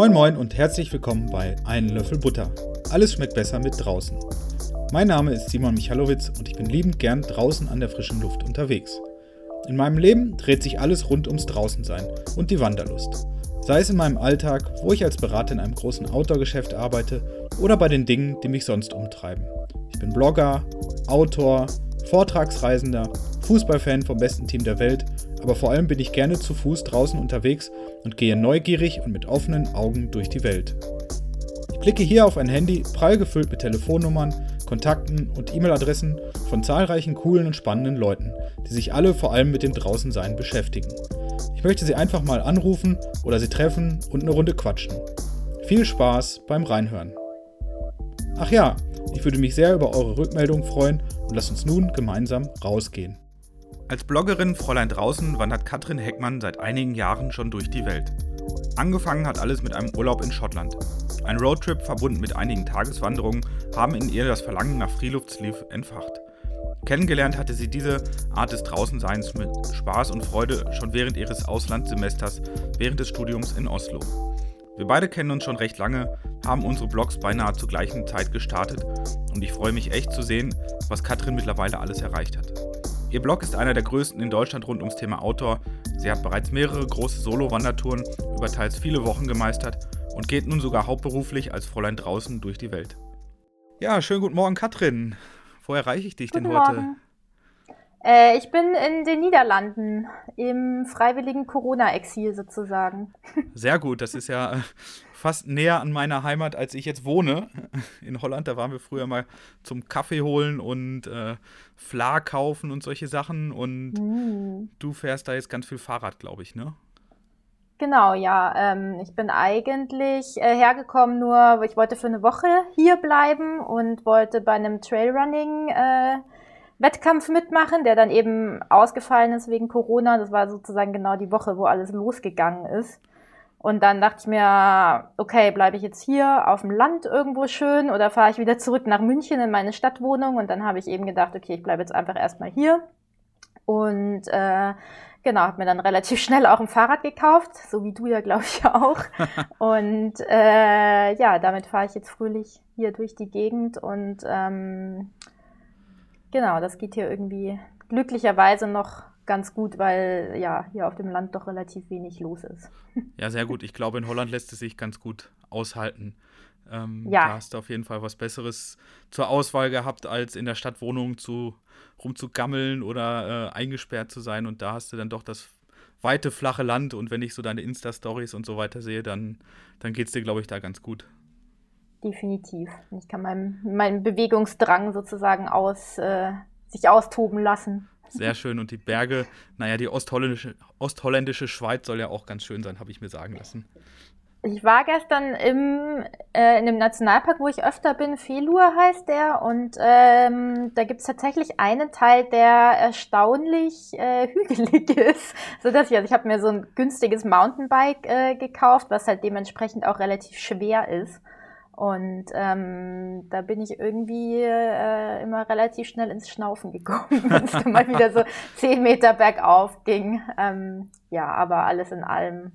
Moin Moin und herzlich willkommen bei Einen Löffel Butter. Alles schmeckt besser mit draußen. Mein Name ist Simon Michalowitz und ich bin liebend gern draußen an der frischen Luft unterwegs. In meinem Leben dreht sich alles rund ums Draußensein und die Wanderlust. Sei es in meinem Alltag, wo ich als Berater in einem großen Outdoor-Geschäft arbeite, oder bei den Dingen, die mich sonst umtreiben. Ich bin Blogger, Autor, Vortragsreisender, Fußballfan vom besten Team der Welt, aber vor allem bin ich gerne zu Fuß draußen unterwegs und gehe neugierig und mit offenen Augen durch die Welt. Ich blicke hier auf ein Handy prall gefüllt mit Telefonnummern, Kontakten und E-Mail-Adressen von zahlreichen coolen und spannenden Leuten, die sich alle vor allem mit dem Draußensein beschäftigen. Ich möchte sie einfach mal anrufen oder sie treffen und eine Runde quatschen. Viel Spaß beim Reinhören. Ach ja, ich würde mich sehr über eure Rückmeldung freuen und lasst uns nun gemeinsam rausgehen. Als Bloggerin Fräulein Draußen wandert Katrin Heckmann seit einigen Jahren schon durch die Welt. Angefangen hat alles mit einem Urlaub in Schottland. Ein Roadtrip verbunden mit einigen Tageswanderungen haben in ihr das Verlangen nach Freeluftsleaf entfacht. Kennengelernt hatte sie diese Art des Draußenseins mit Spaß und Freude schon während ihres Auslandssemesters während des Studiums in Oslo. Wir beide kennen uns schon recht lange, haben unsere Blogs beinahe zur gleichen Zeit gestartet und ich freue mich echt zu sehen, was Katrin mittlerweile alles erreicht hat. Ihr Blog ist einer der größten in Deutschland rund ums Thema Outdoor. Sie hat bereits mehrere große Solo-Wandertouren über teils viele Wochen gemeistert und geht nun sogar hauptberuflich als Fräulein draußen durch die Welt. Ja, schönen guten Morgen, Katrin. Wo erreiche ich dich guten denn heute? Morgen. Äh, ich bin in den Niederlanden im freiwilligen Corona-Exil sozusagen. Sehr gut, das ist ja äh, fast näher an meiner Heimat, als ich jetzt wohne. In Holland, da waren wir früher mal zum Kaffee holen und äh, Fla kaufen und solche Sachen. Und Mm. du fährst da jetzt ganz viel Fahrrad, glaube ich, ne? Genau, ja. Ähm, ich bin eigentlich äh, hergekommen, nur ich wollte für eine Woche hier bleiben und wollte bei einem Trailrunning äh, Wettkampf mitmachen, der dann eben ausgefallen ist wegen Corona. Das war sozusagen genau die Woche, wo alles losgegangen ist. Und dann dachte ich mir, okay, bleibe ich jetzt hier auf dem Land irgendwo schön oder fahre ich wieder zurück nach München in meine Stadtwohnung? Und dann habe ich eben gedacht, okay, ich bleibe jetzt einfach erstmal hier. Und äh, genau, habe mir dann relativ schnell auch ein Fahrrad gekauft, so wie du ja, glaube ich, auch. Und äh, ja, damit fahre ich jetzt fröhlich hier durch die Gegend und ähm, genau, das geht hier irgendwie glücklicherweise noch ganz gut, weil ja hier auf dem Land doch relativ wenig los ist. Ja, sehr gut. Ich glaube, in Holland lässt es sich ganz gut aushalten. Ähm, Ja. Da hast du auf jeden Fall was Besseres zur Auswahl gehabt, als in der Stadtwohnung zu, rumzugammeln oder äh, eingesperrt zu sein. Und da hast du dann doch das weite, flache Land. Und wenn ich so deine Insta-Stories und so weiter sehe, dann, dann geht es dir, glaube ich, da ganz gut. Definitiv. Ich kann meinem, meinem Bewegungsdrang sozusagen aus, äh, sich austoben lassen. Sehr schön. Und die Berge, naja, die ostholländische, ostholländische Schweiz soll ja auch ganz schön sein, habe ich mir sagen lassen. Ich war gestern im, äh, in dem Nationalpark, wo ich öfter bin, Felur heißt der, und ähm, da gibt's tatsächlich einen Teil, der erstaunlich äh, hügelig ist, so dass ich, also ich habe mir so ein günstiges Mountainbike äh, gekauft, was halt dementsprechend auch relativ schwer ist. Und ähm, da bin ich irgendwie äh, immer relativ schnell ins Schnaufen gekommen, wenn es dann mal wieder so zehn Meter bergauf ging. Ähm, ja, aber alles in allem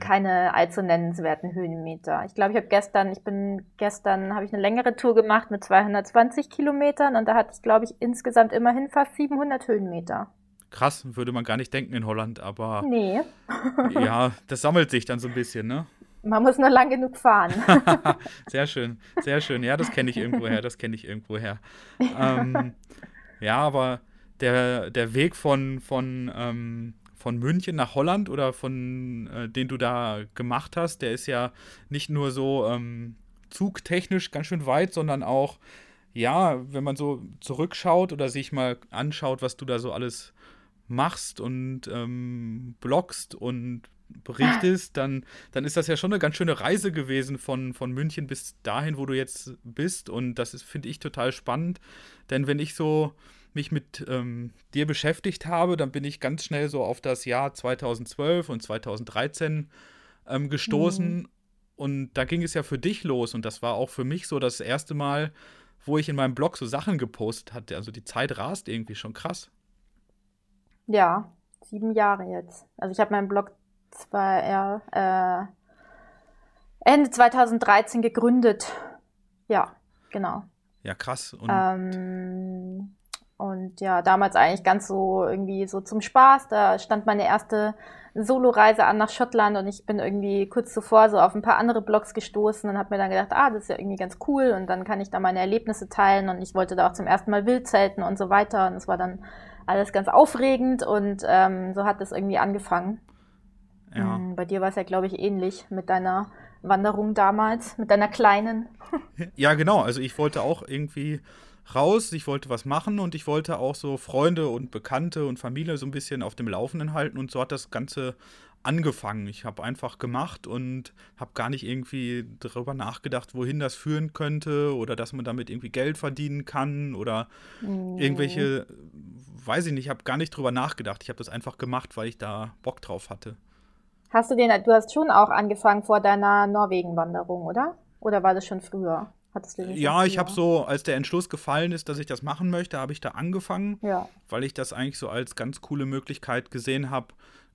keine allzu nennenswerten Höhenmeter. Ich glaube, ich habe gestern, ich bin gestern, habe ich eine längere Tour gemacht mit 220 Kilometern und da hatte ich, glaube ich, insgesamt immerhin fast 700 Höhenmeter. Krass, würde man gar nicht denken in Holland, aber Nee, ja, das sammelt sich dann so ein bisschen, ne? Man muss nur lang genug fahren. sehr schön, sehr schön. Ja, das kenne ich irgendwoher, das kenne ich irgendwoher. Ähm, ja, aber der, der Weg von, von, ähm, von München nach Holland oder von äh, den du da gemacht hast, der ist ja nicht nur so ähm, zugtechnisch ganz schön weit, sondern auch, ja, wenn man so zurückschaut oder sich mal anschaut, was du da so alles machst und ähm, bloggst und berichtest, dann, dann ist das ja schon eine ganz schöne Reise gewesen von, von München bis dahin, wo du jetzt bist. Und das finde ich, total spannend. Denn wenn ich so mich mit ähm, dir beschäftigt habe, dann bin ich ganz schnell so auf das Jahr 2012 und 2013 ähm, gestoßen. Und da ging es ja für dich los. Und das war auch für mich so das erste Mal, wo ich in meinem Blog so Sachen gepostet hatte. Also die Zeit rast irgendwie schon krass. Ja, sieben Jahre jetzt. Also ich habe meinen Blog zwar eher, äh, Ende 2013 gegründet. Ja, genau. Ja, krass. Und, ähm, und ja, damals eigentlich ganz so irgendwie so zum Spaß. Da stand meine erste Solo-Reise an nach Schottland und ich bin irgendwie kurz zuvor so auf ein paar andere Blogs gestoßen und habe mir dann gedacht, ah, das ist ja irgendwie ganz cool und dann kann ich da meine Erlebnisse teilen und ich wollte da auch zum ersten Mal Wildzelten und so weiter und es war dann alles ganz aufregend und ähm, so hat es irgendwie angefangen. Ja. Mhm, bei dir war es ja, glaube ich, ähnlich mit deiner Wanderung damals, mit deiner kleinen. ja, genau. Also ich wollte auch irgendwie raus, ich wollte was machen und ich wollte auch so Freunde und Bekannte und Familie so ein bisschen auf dem Laufenden halten und so hat das Ganze angefangen. Ich habe einfach gemacht und habe gar nicht irgendwie darüber nachgedacht, wohin das führen könnte oder dass man damit irgendwie Geld verdienen kann oder mhm. irgendwelche, weiß ich nicht, ich habe gar nicht drüber nachgedacht. Ich habe das einfach gemacht, weil ich da Bock drauf hatte. Hast du den, du hast schon auch angefangen vor deiner Norwegen-Wanderung, oder? Oder war das schon früher? Ja, ich habe so, als der Entschluss gefallen ist, dass ich das machen möchte, habe ich da angefangen, ja. weil ich das eigentlich so als ganz coole Möglichkeit gesehen habe,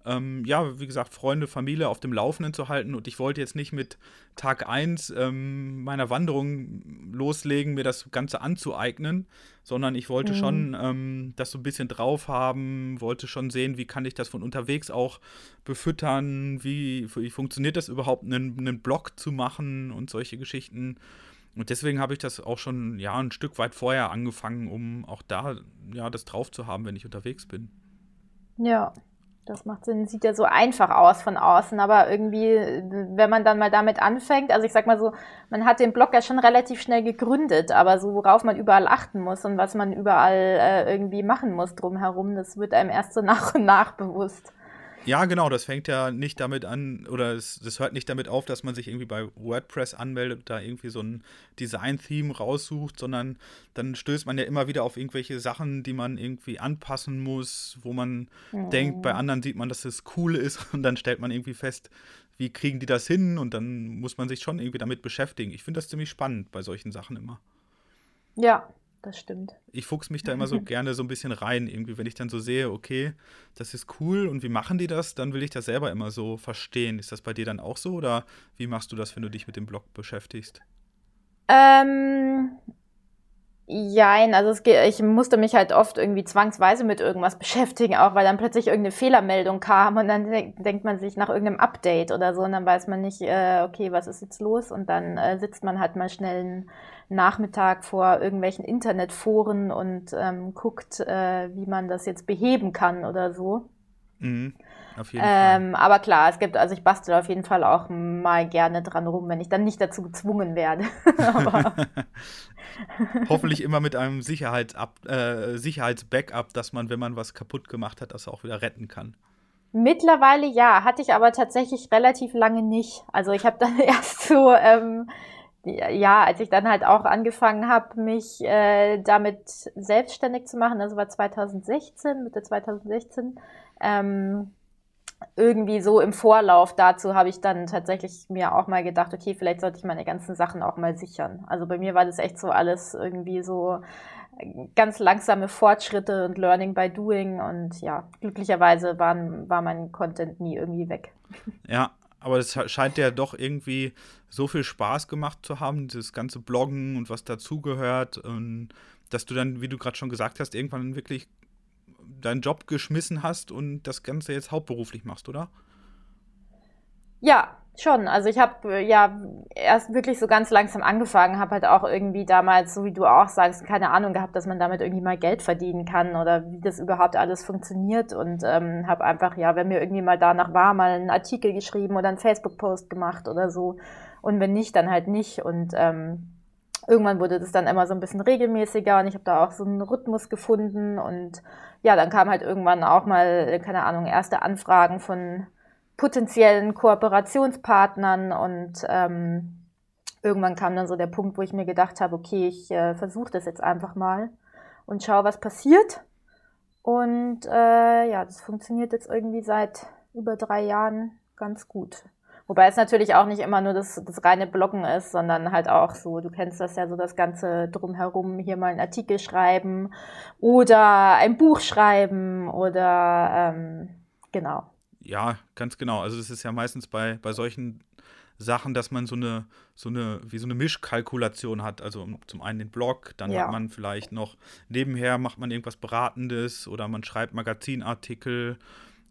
ähm, ja, wie gesagt, Freunde, Familie auf dem Laufenden zu halten. Und ich wollte jetzt nicht mit Tag 1 ähm, meiner Wanderung loslegen, mir das Ganze anzueignen, sondern ich wollte mhm. schon ähm, das so ein bisschen drauf haben, wollte schon sehen, wie kann ich das von unterwegs auch befüttern, wie, wie funktioniert das überhaupt, einen, einen Blog zu machen und solche Geschichten. Und deswegen habe ich das auch schon ja ein Stück weit vorher angefangen, um auch da ja das drauf zu haben, wenn ich unterwegs bin. Ja, das macht Sinn. Sieht ja so einfach aus von außen, aber irgendwie, wenn man dann mal damit anfängt, also ich sag mal so, man hat den Blog ja schon relativ schnell gegründet, aber so worauf man überall achten muss und was man überall äh, irgendwie machen muss drumherum, das wird einem erst so nach und nach bewusst. Ja, genau, das fängt ja nicht damit an, oder es, das hört nicht damit auf, dass man sich irgendwie bei WordPress anmeldet und da irgendwie so ein Design-Theme raussucht, sondern dann stößt man ja immer wieder auf irgendwelche Sachen, die man irgendwie anpassen muss, wo man mhm. denkt, bei anderen sieht man, dass es cool ist und dann stellt man irgendwie fest, wie kriegen die das hin und dann muss man sich schon irgendwie damit beschäftigen. Ich finde das ziemlich spannend bei solchen Sachen immer. Ja, das stimmt. Ich fuchs mich da immer so gerne so ein bisschen rein, irgendwie, wenn ich dann so sehe, okay, das ist cool und wie machen die das, dann will ich das selber immer so verstehen. Ist das bei dir dann auch so oder wie machst du das, wenn du dich mit dem Blog beschäftigst? Ähm, Jein, also es geht, ich musste mich halt oft irgendwie zwangsweise mit irgendwas beschäftigen, auch weil dann plötzlich irgendeine Fehlermeldung kam und dann de denkt man sich nach irgendeinem Update oder so und dann weiß man nicht, äh, okay, was ist jetzt los und dann äh, sitzt man halt mal schnell einen Nachmittag vor irgendwelchen Internetforen und ähm, guckt, äh, wie man das jetzt beheben kann oder so. Mhm. Auf jeden ähm, Fall. Aber klar, es gibt, also ich bastel auf jeden Fall auch mal gerne dran rum, wenn ich dann nicht dazu gezwungen werde. Hoffentlich immer mit einem Sicherheits-Backup, äh, Sicherheits dass man, wenn man was kaputt gemacht hat, das auch wieder retten kann. Mittlerweile ja, hatte ich aber tatsächlich relativ lange nicht. Also ich habe dann erst so, ähm, ja, als ich dann halt auch angefangen habe, mich äh, damit selbstständig zu machen, das war 2016, Mitte 2016, ähm, irgendwie so im Vorlauf dazu habe ich dann tatsächlich mir auch mal gedacht, okay, vielleicht sollte ich meine ganzen Sachen auch mal sichern. Also bei mir war das echt so alles irgendwie so ganz langsame Fortschritte und Learning by Doing und ja, glücklicherweise waren, war mein Content nie irgendwie weg. Ja, aber es scheint ja doch irgendwie so viel Spaß gemacht zu haben, dieses ganze Bloggen und was dazugehört, dass du dann, wie du gerade schon gesagt hast, irgendwann wirklich deinen Job geschmissen hast und das Ganze jetzt hauptberuflich machst, oder? Ja, schon. Also ich habe äh, ja erst wirklich so ganz langsam angefangen, habe halt auch irgendwie damals, so wie du auch sagst, keine Ahnung gehabt, dass man damit irgendwie mal Geld verdienen kann oder wie das überhaupt alles funktioniert und ähm, habe einfach, ja, wenn mir irgendwie mal danach war, mal einen Artikel geschrieben oder einen Facebook-Post gemacht oder so und wenn nicht, dann halt nicht und ähm, irgendwann wurde das dann immer so ein bisschen regelmäßiger und ich habe da auch so einen Rhythmus gefunden und ja, dann kam halt irgendwann auch mal, keine Ahnung, erste Anfragen von potenziellen Kooperationspartnern und ähm, irgendwann kam dann so der Punkt, wo ich mir gedacht habe, okay, ich äh, versuche das jetzt einfach mal und schaue, was passiert. Und äh, ja, das funktioniert jetzt irgendwie seit über drei Jahren ganz gut. Wobei es natürlich auch nicht immer nur das, das reine Bloggen ist, sondern halt auch so, du kennst das ja so, das Ganze drumherum, hier mal einen Artikel schreiben oder ein Buch schreiben oder ähm, genau. Ja, ganz genau. Also es ist ja meistens bei, bei solchen Sachen, dass man so eine, so eine, wie so eine Mischkalkulation hat. Also zum einen den Blog, dann ja. hat man vielleicht noch nebenher macht man irgendwas Beratendes oder man schreibt Magazinartikel,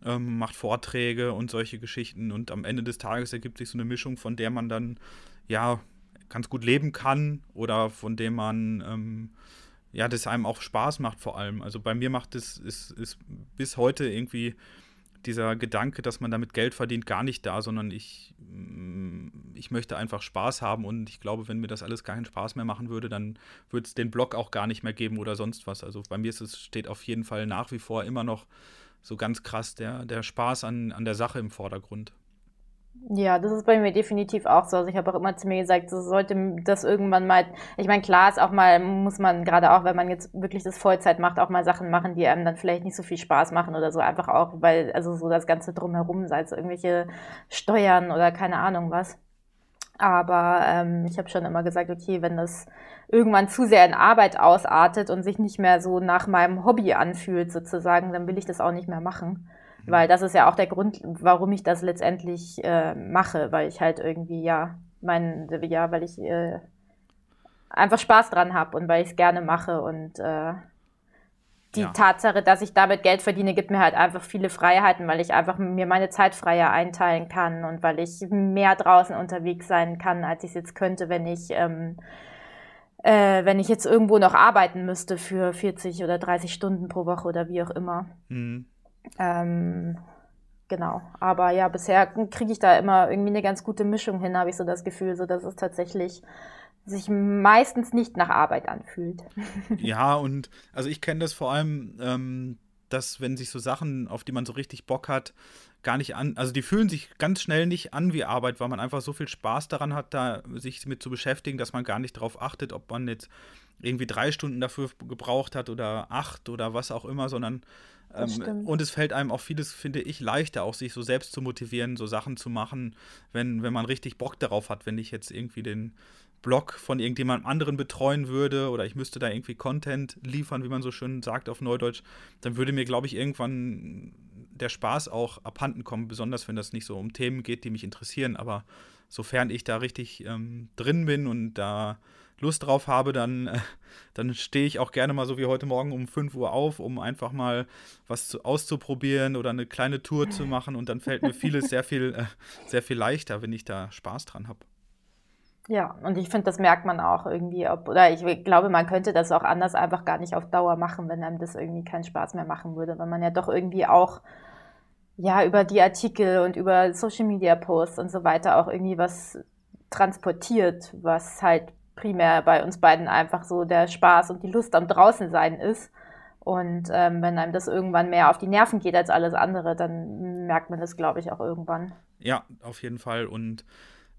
ähm, macht Vorträge und solche Geschichten. Und am Ende des Tages ergibt sich so eine Mischung, von der man dann ja ganz gut leben kann oder von dem man ähm, ja, das einem auch Spaß macht vor allem. Also bei mir macht es ist, ist bis heute irgendwie dieser Gedanke, dass man damit Geld verdient, gar nicht da, sondern ich, mm, ich möchte einfach Spaß haben und ich glaube, wenn mir das alles keinen Spaß mehr machen würde, dann würde es den Blog auch gar nicht mehr geben oder sonst was. Also bei mir ist es, steht auf jeden Fall nach wie vor immer noch so ganz krass der, der Spaß an, an der Sache im Vordergrund. Ja, das ist bei mir definitiv auch so. Also ich habe auch immer zu mir gesagt, so sollte das irgendwann mal, ich meine, klar ist auch mal, muss man gerade auch, wenn man jetzt wirklich das Vollzeit macht, auch mal Sachen machen, die einem dann vielleicht nicht so viel Spaß machen oder so, einfach auch, weil, also so das Ganze drumherum, sei es irgendwelche Steuern oder keine Ahnung was. Aber ähm, ich habe schon immer gesagt, okay, wenn das irgendwann zu sehr in Arbeit ausartet und sich nicht mehr so nach meinem Hobby anfühlt, sozusagen, dann will ich das auch nicht mehr machen. Mhm. Weil das ist ja auch der Grund, warum ich das letztendlich äh, mache, weil ich halt irgendwie, ja, mein, ja, weil ich äh, einfach Spaß dran habe und weil ich es gerne mache und äh, die ja. Tatsache, dass ich damit Geld verdiene, gibt mir halt einfach viele Freiheiten, weil ich einfach mir meine Zeit freier einteilen kann und weil ich mehr draußen unterwegs sein kann, als ich es jetzt könnte, wenn ich ähm, äh, wenn ich jetzt irgendwo noch arbeiten müsste für 40 oder 30 Stunden pro Woche oder wie auch immer. Mhm. Ähm, genau. Aber ja, bisher kriege ich da immer irgendwie eine ganz gute Mischung hin, habe ich so das Gefühl, so dass es tatsächlich sich meistens nicht nach Arbeit anfühlt. Ja, und also ich kenne das vor allem, ähm, dass wenn sich so Sachen, auf die man so richtig Bock hat, gar nicht an, also die fühlen sich ganz schnell nicht an wie Arbeit, weil man einfach so viel Spaß daran hat, da sich mit zu beschäftigen, dass man gar nicht darauf achtet, ob man jetzt irgendwie drei Stunden dafür gebraucht hat oder acht oder was auch immer, sondern ähm, und es fällt einem auch vieles, finde ich, leichter, auch sich so selbst zu motivieren, so Sachen zu machen, wenn, wenn man richtig Bock darauf hat, wenn ich jetzt irgendwie den Blog von irgendjemand anderen betreuen würde oder ich müsste da irgendwie Content liefern, wie man so schön sagt auf Neudeutsch, dann würde mir, glaube ich, irgendwann der Spaß auch abhanden kommen, besonders wenn das nicht so um Themen geht, die mich interessieren. Aber sofern ich da richtig ähm, drin bin und da Lust drauf habe, dann, äh, dann stehe ich auch gerne mal so wie heute Morgen um 5 Uhr auf, um einfach mal was zu, auszuprobieren oder eine kleine Tour zu machen. Und dann fällt mir vieles sehr viel, äh, sehr viel leichter, wenn ich da Spaß dran habe. Ja, und ich finde, das merkt man auch irgendwie, ob, oder ich glaube, man könnte das auch anders einfach gar nicht auf Dauer machen, wenn einem das irgendwie keinen Spaß mehr machen würde, weil man ja doch irgendwie auch ja über die Artikel und über Social Media Posts und so weiter auch irgendwie was transportiert, was halt primär bei uns beiden einfach so der Spaß und die Lust am Draußensein ist. Und ähm, wenn einem das irgendwann mehr auf die Nerven geht als alles andere, dann merkt man das, glaube ich, auch irgendwann. Ja, auf jeden Fall. Und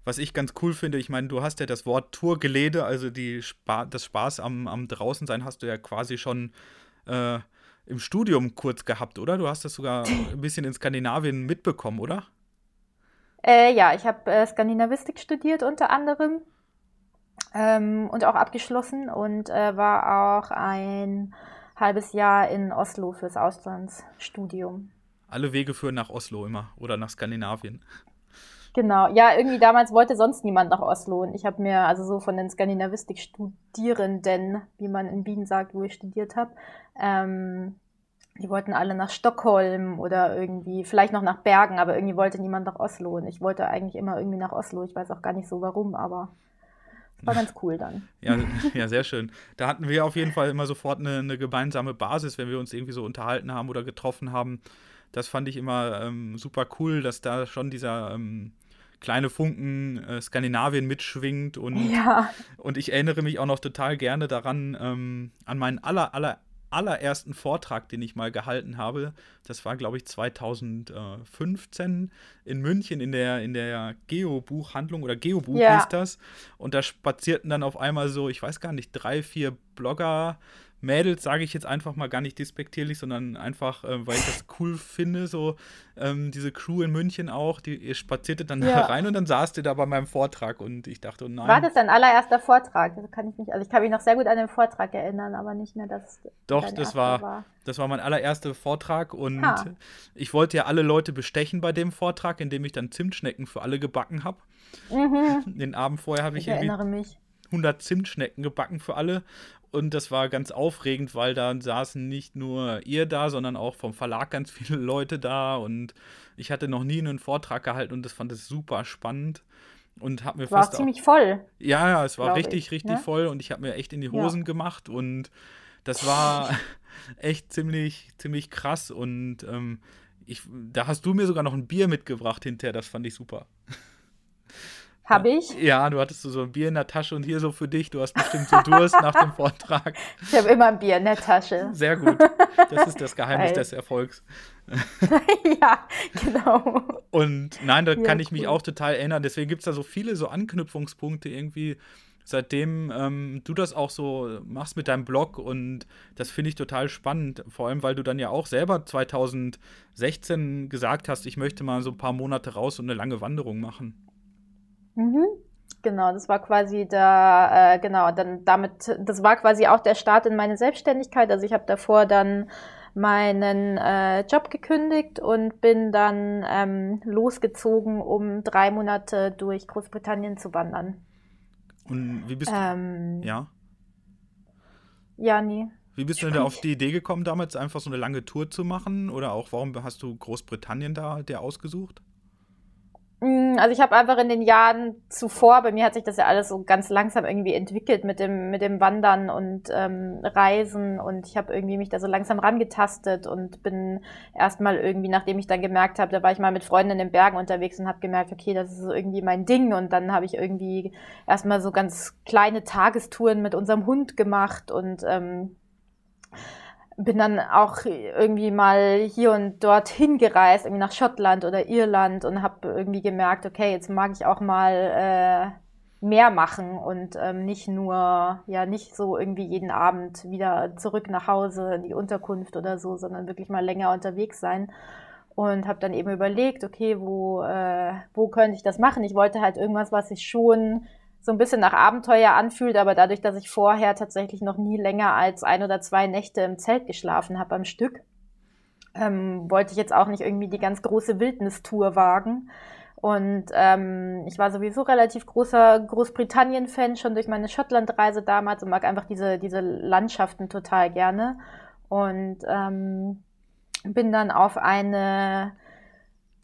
was ich ganz cool finde, ich meine, du hast ja das Wort Tourgelede, also die Spa das Spaß am, am Draußensein hast du ja quasi schon äh, im Studium kurz gehabt, oder? Du hast das sogar ein bisschen in Skandinavien mitbekommen, oder? Äh, ja, ich habe äh, Skandinavistik studiert unter anderem ähm, und auch abgeschlossen und äh, war auch ein halbes Jahr in Oslo fürs Auslandsstudium. Alle Wege führen nach Oslo immer oder nach Skandinavien. Genau, ja, irgendwie damals wollte sonst niemand nach Oslo und ich habe mir also so von den Skandinavistik-Studierenden, wie man in Wien sagt, wo ich studiert habe, ähm, die wollten alle nach Stockholm oder irgendwie, vielleicht noch nach Bergen, aber irgendwie wollte niemand nach Oslo und ich wollte eigentlich immer irgendwie nach Oslo. Ich weiß auch gar nicht so warum, aber war ganz cool dann. Ja, ja, sehr schön. Da hatten wir auf jeden Fall immer sofort eine, eine gemeinsame Basis, wenn wir uns irgendwie so unterhalten haben oder getroffen haben. Das fand ich immer ähm, super cool, dass da schon dieser ähm, kleine Funken äh, Skandinavien mitschwingt und, ja. und ich erinnere mich auch noch total gerne daran, ähm, an meinen aller, aller allerersten Vortrag, den ich mal gehalten habe. Das war, glaube ich, 2015 in München in der, in der Geobuchhandlung oder Geobuch ja. hieß das. Und da spazierten dann auf einmal so, ich weiß gar nicht, drei, vier Blogger Mädels sage ich jetzt einfach mal gar nicht despektierlich, sondern einfach, äh, weil ich das cool finde, so ähm, diese Crew in München auch, die ihr spazierte dann ja. da rein und dann saßt ihr da bei meinem Vortrag und ich dachte, oh nein. War das dein allererster Vortrag? Das kann ich nicht, also ich kann mich noch sehr gut an den Vortrag erinnern, aber nicht mehr, dass Doch, das war, war, das war mein allererster Vortrag und ha. ich wollte ja alle Leute bestechen bei dem Vortrag, indem ich dann Zimtschnecken für alle gebacken habe. Mhm. Den Abend vorher habe ich, ich irgendwie mich. 100 Zimtschnecken gebacken für alle und das war ganz aufregend, weil da saßen nicht nur ihr da, sondern auch vom Verlag ganz viele Leute da. Und ich hatte noch nie einen Vortrag gehalten und das fand ich super spannend. Und habe mir war fast. War ziemlich voll. Ja, ja, es war richtig, ich, richtig ne? voll und ich habe mir echt in die Hosen ja. gemacht und das war echt ziemlich, ziemlich krass. Und ähm, ich, da hast du mir sogar noch ein Bier mitgebracht hinterher, das fand ich super. Habe ich? Ja, du hattest so ein Bier in der Tasche und hier so für dich. Du hast bestimmt so Durst nach dem Vortrag. Ich habe immer ein Bier in der Tasche. Sehr gut. Das ist das Geheimnis des Erfolgs. ja, genau. Und nein, da ja, kann ich mich auch total erinnern. Deswegen gibt es da so viele so Anknüpfungspunkte irgendwie, seitdem ähm, du das auch so machst mit deinem Blog. Und das finde ich total spannend. Vor allem, weil du dann ja auch selber 2016 gesagt hast, ich möchte mal so ein paar Monate raus und eine lange Wanderung machen. Mhm. Genau, das war quasi da, äh, genau, dann damit, das war quasi auch der Start in meine Selbstständigkeit. Also ich habe davor dann meinen äh, Job gekündigt und bin dann ähm, losgezogen, um drei Monate durch Großbritannien zu wandern. Und wie bist du? Ähm, ja. Ja, nee. Wie bist du denn da auf die Idee gekommen, damals einfach so eine lange Tour zu machen? Oder auch, warum hast du Großbritannien da dir ausgesucht? Mm, also ich habe einfach in den Jahren zuvor, bei mir hat sich das ja alles so ganz langsam irgendwie entwickelt mit dem, mit dem Wandern und ähm, Reisen und ich habe irgendwie mich da so langsam rangetastet und bin erstmal irgendwie, nachdem ich dann gemerkt habe, da war ich mal mit Freunden in den Bergen unterwegs und habe gemerkt, okay, das ist so irgendwie mein Ding und dann habe ich irgendwie erstmal so ganz kleine Tagestouren mit unserem Hund gemacht und ähm, bin dann auch irgendwie mal hier und dort hingereist, irgendwie nach Schottland oder Irland und habe irgendwie gemerkt, okay, jetzt mag ich auch mal äh, mehr machen und ähm, nicht nur, ja, nicht so irgendwie jeden Abend wieder zurück nach Hause in die Unterkunft oder so, sondern wirklich mal länger unterwegs sein. Und habe dann eben überlegt, okay, wo, äh, wo könnte ich das machen? Ich wollte halt irgendwas, was ich schon so ein bisschen nach Abenteuer anfühlt, aber dadurch, dass ich vorher tatsächlich noch nie länger als ein oder zwei Nächte im Zelt geschlafen habe am Stück, ähm, wollte ich jetzt auch nicht irgendwie die ganz große Wildnistour wagen. Und ähm, ich war sowieso relativ großer Großbritannien-Fan schon durch meine Schottland-Reise damals und mag einfach diese, diese Landschaften total gerne. Und ähm, bin dann auf eine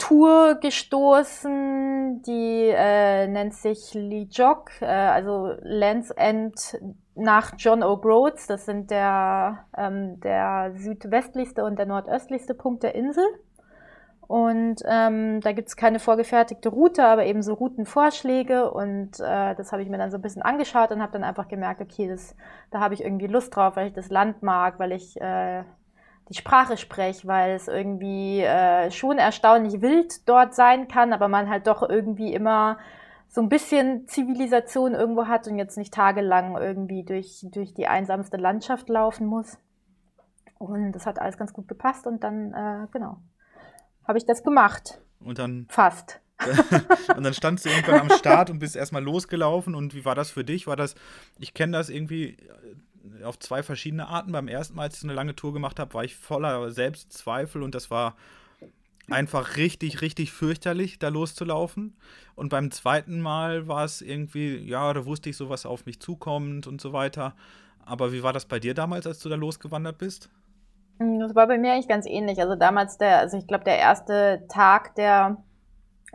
Tour gestoßen, die äh, nennt sich Lee Jog, äh, also Lands End nach John O'Groats. Das sind der, ähm, der südwestlichste und der nordöstlichste Punkt der Insel. Und ähm, da gibt's keine vorgefertigte Route, aber eben so Routenvorschläge. Und äh, das habe ich mir dann so ein bisschen angeschaut und habe dann einfach gemerkt, okay, das, da habe ich irgendwie Lust drauf, weil ich das Land mag, weil ich äh, die Sprache spreche, weil es irgendwie äh, schon erstaunlich wild dort sein kann, aber man halt doch irgendwie immer so ein bisschen Zivilisation irgendwo hat und jetzt nicht tagelang irgendwie durch, durch die einsamste Landschaft laufen muss. Und das hat alles ganz gut gepasst und dann, äh, genau, habe ich das gemacht. Und dann. Fast. und dann standst du irgendwann am Start und bist erstmal losgelaufen. Und wie war das für dich? War das, ich kenne das irgendwie auf zwei verschiedene Arten. Beim ersten Mal, als ich so eine lange Tour gemacht habe, war ich voller Selbstzweifel und das war einfach richtig, richtig fürchterlich, da loszulaufen. Und beim zweiten Mal war es irgendwie, ja, da wusste ich so, was auf mich zukommt und so weiter. Aber wie war das bei dir damals, als du da losgewandert bist? Das war bei mir eigentlich ganz ähnlich. Also damals der, also ich glaube, der erste Tag der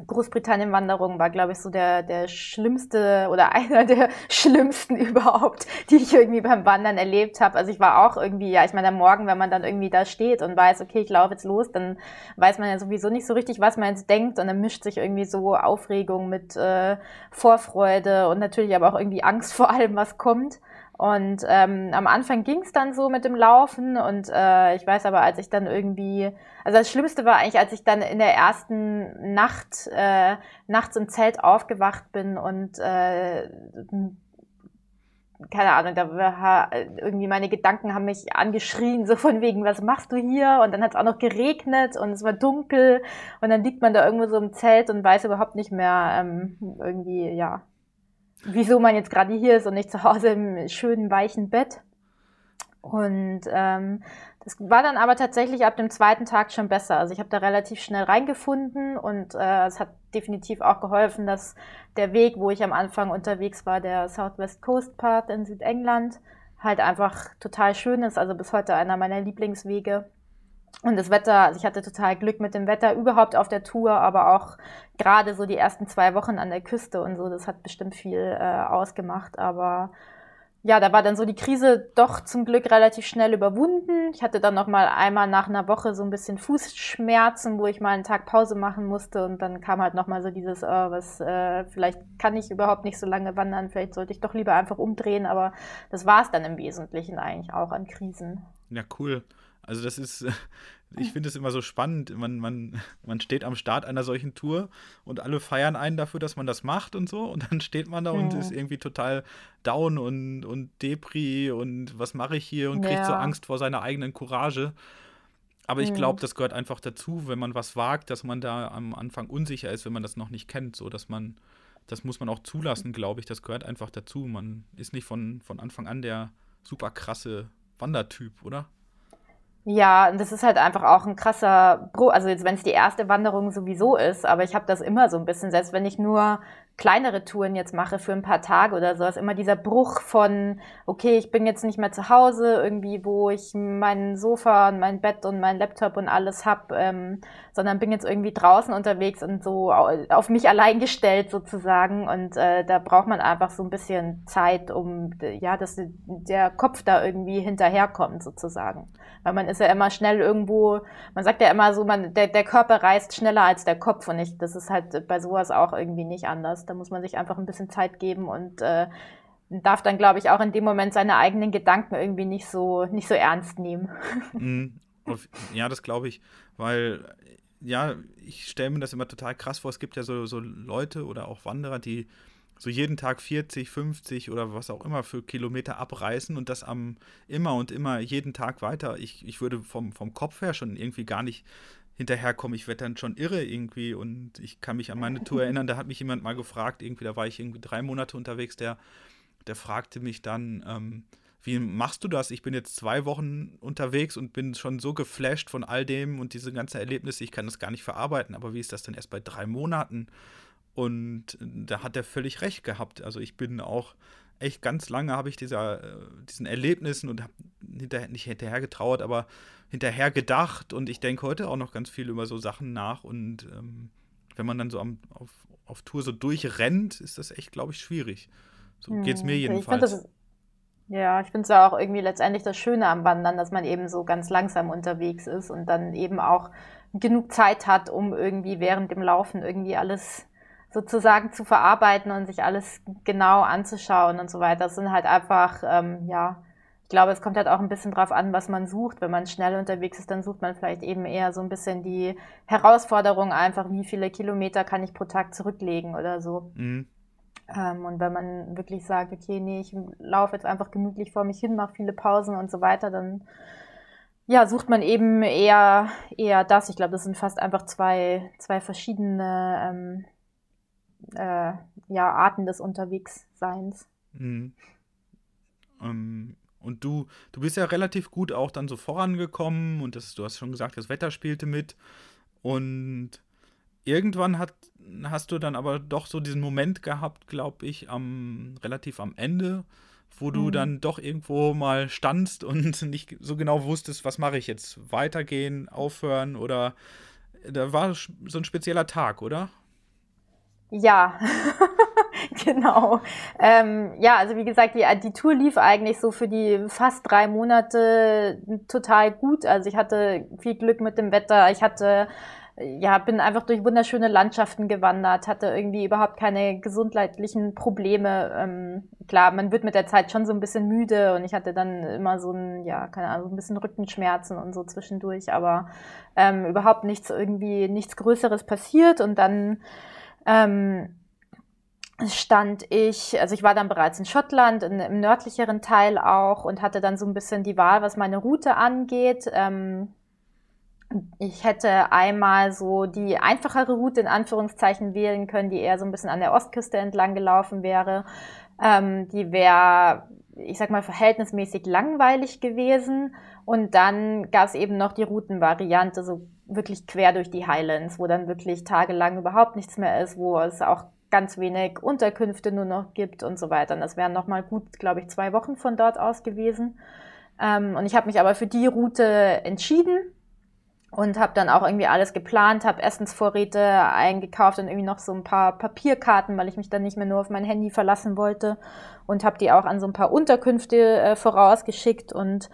Großbritannien-Wanderung war, glaube ich, so der, der schlimmste oder einer der schlimmsten überhaupt, die ich irgendwie beim Wandern erlebt habe. Also ich war auch irgendwie, ja, ich meine, am Morgen, wenn man dann irgendwie da steht und weiß, okay, ich laufe jetzt los, dann weiß man ja sowieso nicht so richtig, was man jetzt denkt und dann mischt sich irgendwie so Aufregung mit äh, Vorfreude und natürlich aber auch irgendwie Angst vor allem, was kommt. Und ähm, am Anfang ging es dann so mit dem Laufen und äh, ich weiß aber, als ich dann irgendwie, also das Schlimmste war eigentlich, als ich dann in der ersten Nacht äh, nachts im Zelt aufgewacht bin und äh, keine Ahnung, da war irgendwie meine Gedanken haben mich angeschrien, so von wegen, was machst du hier? Und dann hat es auch noch geregnet und es war dunkel und dann liegt man da irgendwo so im Zelt und weiß überhaupt nicht mehr ähm, irgendwie, ja, wieso man jetzt gerade hier ist und nicht zu Hause im schönen, weichen Bett. Und ähm, das war dann aber tatsächlich ab dem zweiten Tag schon besser. Also ich habe da relativ schnell reingefunden und äh, es hat definitiv auch geholfen, dass der Weg, wo ich am Anfang unterwegs war, der Southwest Coast Path in Südengland, halt einfach total schön ist. Also bis heute einer meiner Lieblingswege. Und das Wetter, also ich hatte total Glück mit dem Wetter überhaupt auf der Tour, aber auch gerade so die ersten zwei Wochen an der Küste und so, das hat bestimmt viel äh, ausgemacht. Aber ja, da war dann so die Krise doch zum Glück relativ schnell überwunden. Ich hatte dann noch mal einmal nach einer Woche so ein bisschen Fußschmerzen, wo ich mal einen Tag Pause machen musste und dann kam halt noch mal so dieses, oh, was, äh, vielleicht kann ich überhaupt nicht so lange wandern, vielleicht sollte ich doch lieber einfach umdrehen, aber das war es dann im Wesentlichen eigentlich auch an Krisen. Ja, cool. Also das ist, ich finde es immer so spannend. Man, man, man steht am Start einer solchen Tour und alle feiern einen dafür, dass man das macht und so. Und dann steht man da ja. und ist irgendwie total down und, und Depri und was mache ich hier und kriegt ja. so Angst vor seiner eigenen Courage. Aber ich glaube, das gehört einfach dazu, wenn man was wagt, dass man da am Anfang unsicher ist, wenn man das noch nicht kennt. So, dass man, das muss man auch zulassen, glaube ich. Das gehört einfach dazu. Man ist nicht von, von Anfang an der super krasse Wandertyp, oder? Ja, und das ist halt einfach auch ein krasser Bruch. Also jetzt, wenn es die erste Wanderung sowieso ist, aber ich habe das immer so ein bisschen, selbst wenn ich nur kleinere Touren jetzt mache für ein paar Tage oder so, ist immer dieser Bruch von, okay, ich bin jetzt nicht mehr zu Hause, irgendwie, wo ich mein Sofa und mein Bett und mein Laptop und alles hab, ähm, sondern bin jetzt irgendwie draußen unterwegs und so auf mich allein gestellt sozusagen. Und äh, da braucht man einfach so ein bisschen Zeit, um ja, dass der Kopf da irgendwie hinterherkommt sozusagen. Weil man ist ja immer schnell irgendwo, man sagt ja immer so, man, der, der Körper reist schneller als der Kopf und ich, das ist halt bei sowas auch irgendwie nicht anders. Da muss man sich einfach ein bisschen Zeit geben und äh, darf dann, glaube ich, auch in dem Moment seine eigenen Gedanken irgendwie nicht so, nicht so ernst nehmen. Mhm. Ja, das glaube ich, weil ja, ich stelle mir das immer total krass vor. Es gibt ja so, so Leute oder auch Wanderer, die so jeden Tag 40, 50 oder was auch immer für Kilometer abreißen und das am immer und immer jeden Tag weiter. Ich, ich würde vom, vom Kopf her schon irgendwie gar nicht hinterherkomme. Ich werde dann schon irre irgendwie und ich kann mich an meine Tour erinnern, da hat mich jemand mal gefragt, irgendwie, da war ich irgendwie drei Monate unterwegs, der, der fragte mich dann, ähm, wie machst du das? Ich bin jetzt zwei Wochen unterwegs und bin schon so geflasht von all dem und diese ganzen Erlebnisse, ich kann das gar nicht verarbeiten, aber wie ist das denn erst bei drei Monaten? Und da hat er völlig recht gehabt. Also ich bin auch echt ganz lange habe ich dieser, äh, diesen Erlebnissen und habe hinterher, nicht hinterher getrauert, aber hinterher gedacht und ich denke heute auch noch ganz viel über so Sachen nach und ähm, wenn man dann so am, auf, auf Tour so durchrennt, ist das echt, glaube ich, schwierig. So geht es mir jedenfalls. Ich ja, ich finde es ja auch irgendwie letztendlich das Schöne am Wandern, dass man eben so ganz langsam unterwegs ist und dann eben auch genug Zeit hat, um irgendwie während dem Laufen irgendwie alles sozusagen zu verarbeiten und sich alles genau anzuschauen und so weiter. Das sind halt einfach, ähm, ja, ich glaube, es kommt halt auch ein bisschen drauf an, was man sucht. Wenn man schnell unterwegs ist, dann sucht man vielleicht eben eher so ein bisschen die Herausforderung einfach, wie viele Kilometer kann ich pro Tag zurücklegen oder so. Mhm. Ähm, und wenn man wirklich sagt, okay, nee, ich laufe jetzt einfach gemütlich vor mich hin, mache viele Pausen und so weiter, dann ja, sucht man eben eher, eher das. Ich glaube, das sind fast einfach zwei, zwei verschiedene ähm, äh, ja, Arten des Unterwegsseins. Mhm. Ähm, und du, du bist ja relativ gut auch dann so vorangekommen und das, du hast schon gesagt, das Wetter spielte mit. Und irgendwann hat, hast du dann aber doch so diesen Moment gehabt, glaube ich, am relativ am Ende, wo du mhm. dann doch irgendwo mal standst und nicht so genau wusstest, was mache ich jetzt? Weitergehen, aufhören oder da war so ein spezieller Tag, oder? Ja, genau. Ähm, ja, also wie gesagt, die, die Tour lief eigentlich so für die fast drei Monate total gut. Also ich hatte viel Glück mit dem Wetter. Ich hatte, ja, bin einfach durch wunderschöne Landschaften gewandert, hatte irgendwie überhaupt keine gesundheitlichen Probleme. Ähm, klar, man wird mit der Zeit schon so ein bisschen müde und ich hatte dann immer so ein, ja, keine Ahnung, ein bisschen Rückenschmerzen und so zwischendurch, aber ähm, überhaupt nichts irgendwie, nichts Größeres passiert und dann ähm, stand ich, also ich war dann bereits in Schottland, in, im nördlicheren Teil auch und hatte dann so ein bisschen die Wahl, was meine Route angeht. Ähm, ich hätte einmal so die einfachere Route in Anführungszeichen wählen können, die eher so ein bisschen an der Ostküste entlang gelaufen wäre. Ähm, die wäre, ich sag mal, verhältnismäßig langweilig gewesen. Und dann gab es eben noch die Routenvariante, so wirklich quer durch die Highlands, wo dann wirklich tagelang überhaupt nichts mehr ist, wo es auch ganz wenig Unterkünfte nur noch gibt und so weiter. Und das wären nochmal gut, glaube ich, zwei Wochen von dort aus gewesen. Ähm, und ich habe mich aber für die Route entschieden und habe dann auch irgendwie alles geplant, habe Essensvorräte eingekauft und irgendwie noch so ein paar Papierkarten, weil ich mich dann nicht mehr nur auf mein Handy verlassen wollte. Und habe die auch an so ein paar Unterkünfte äh, vorausgeschickt und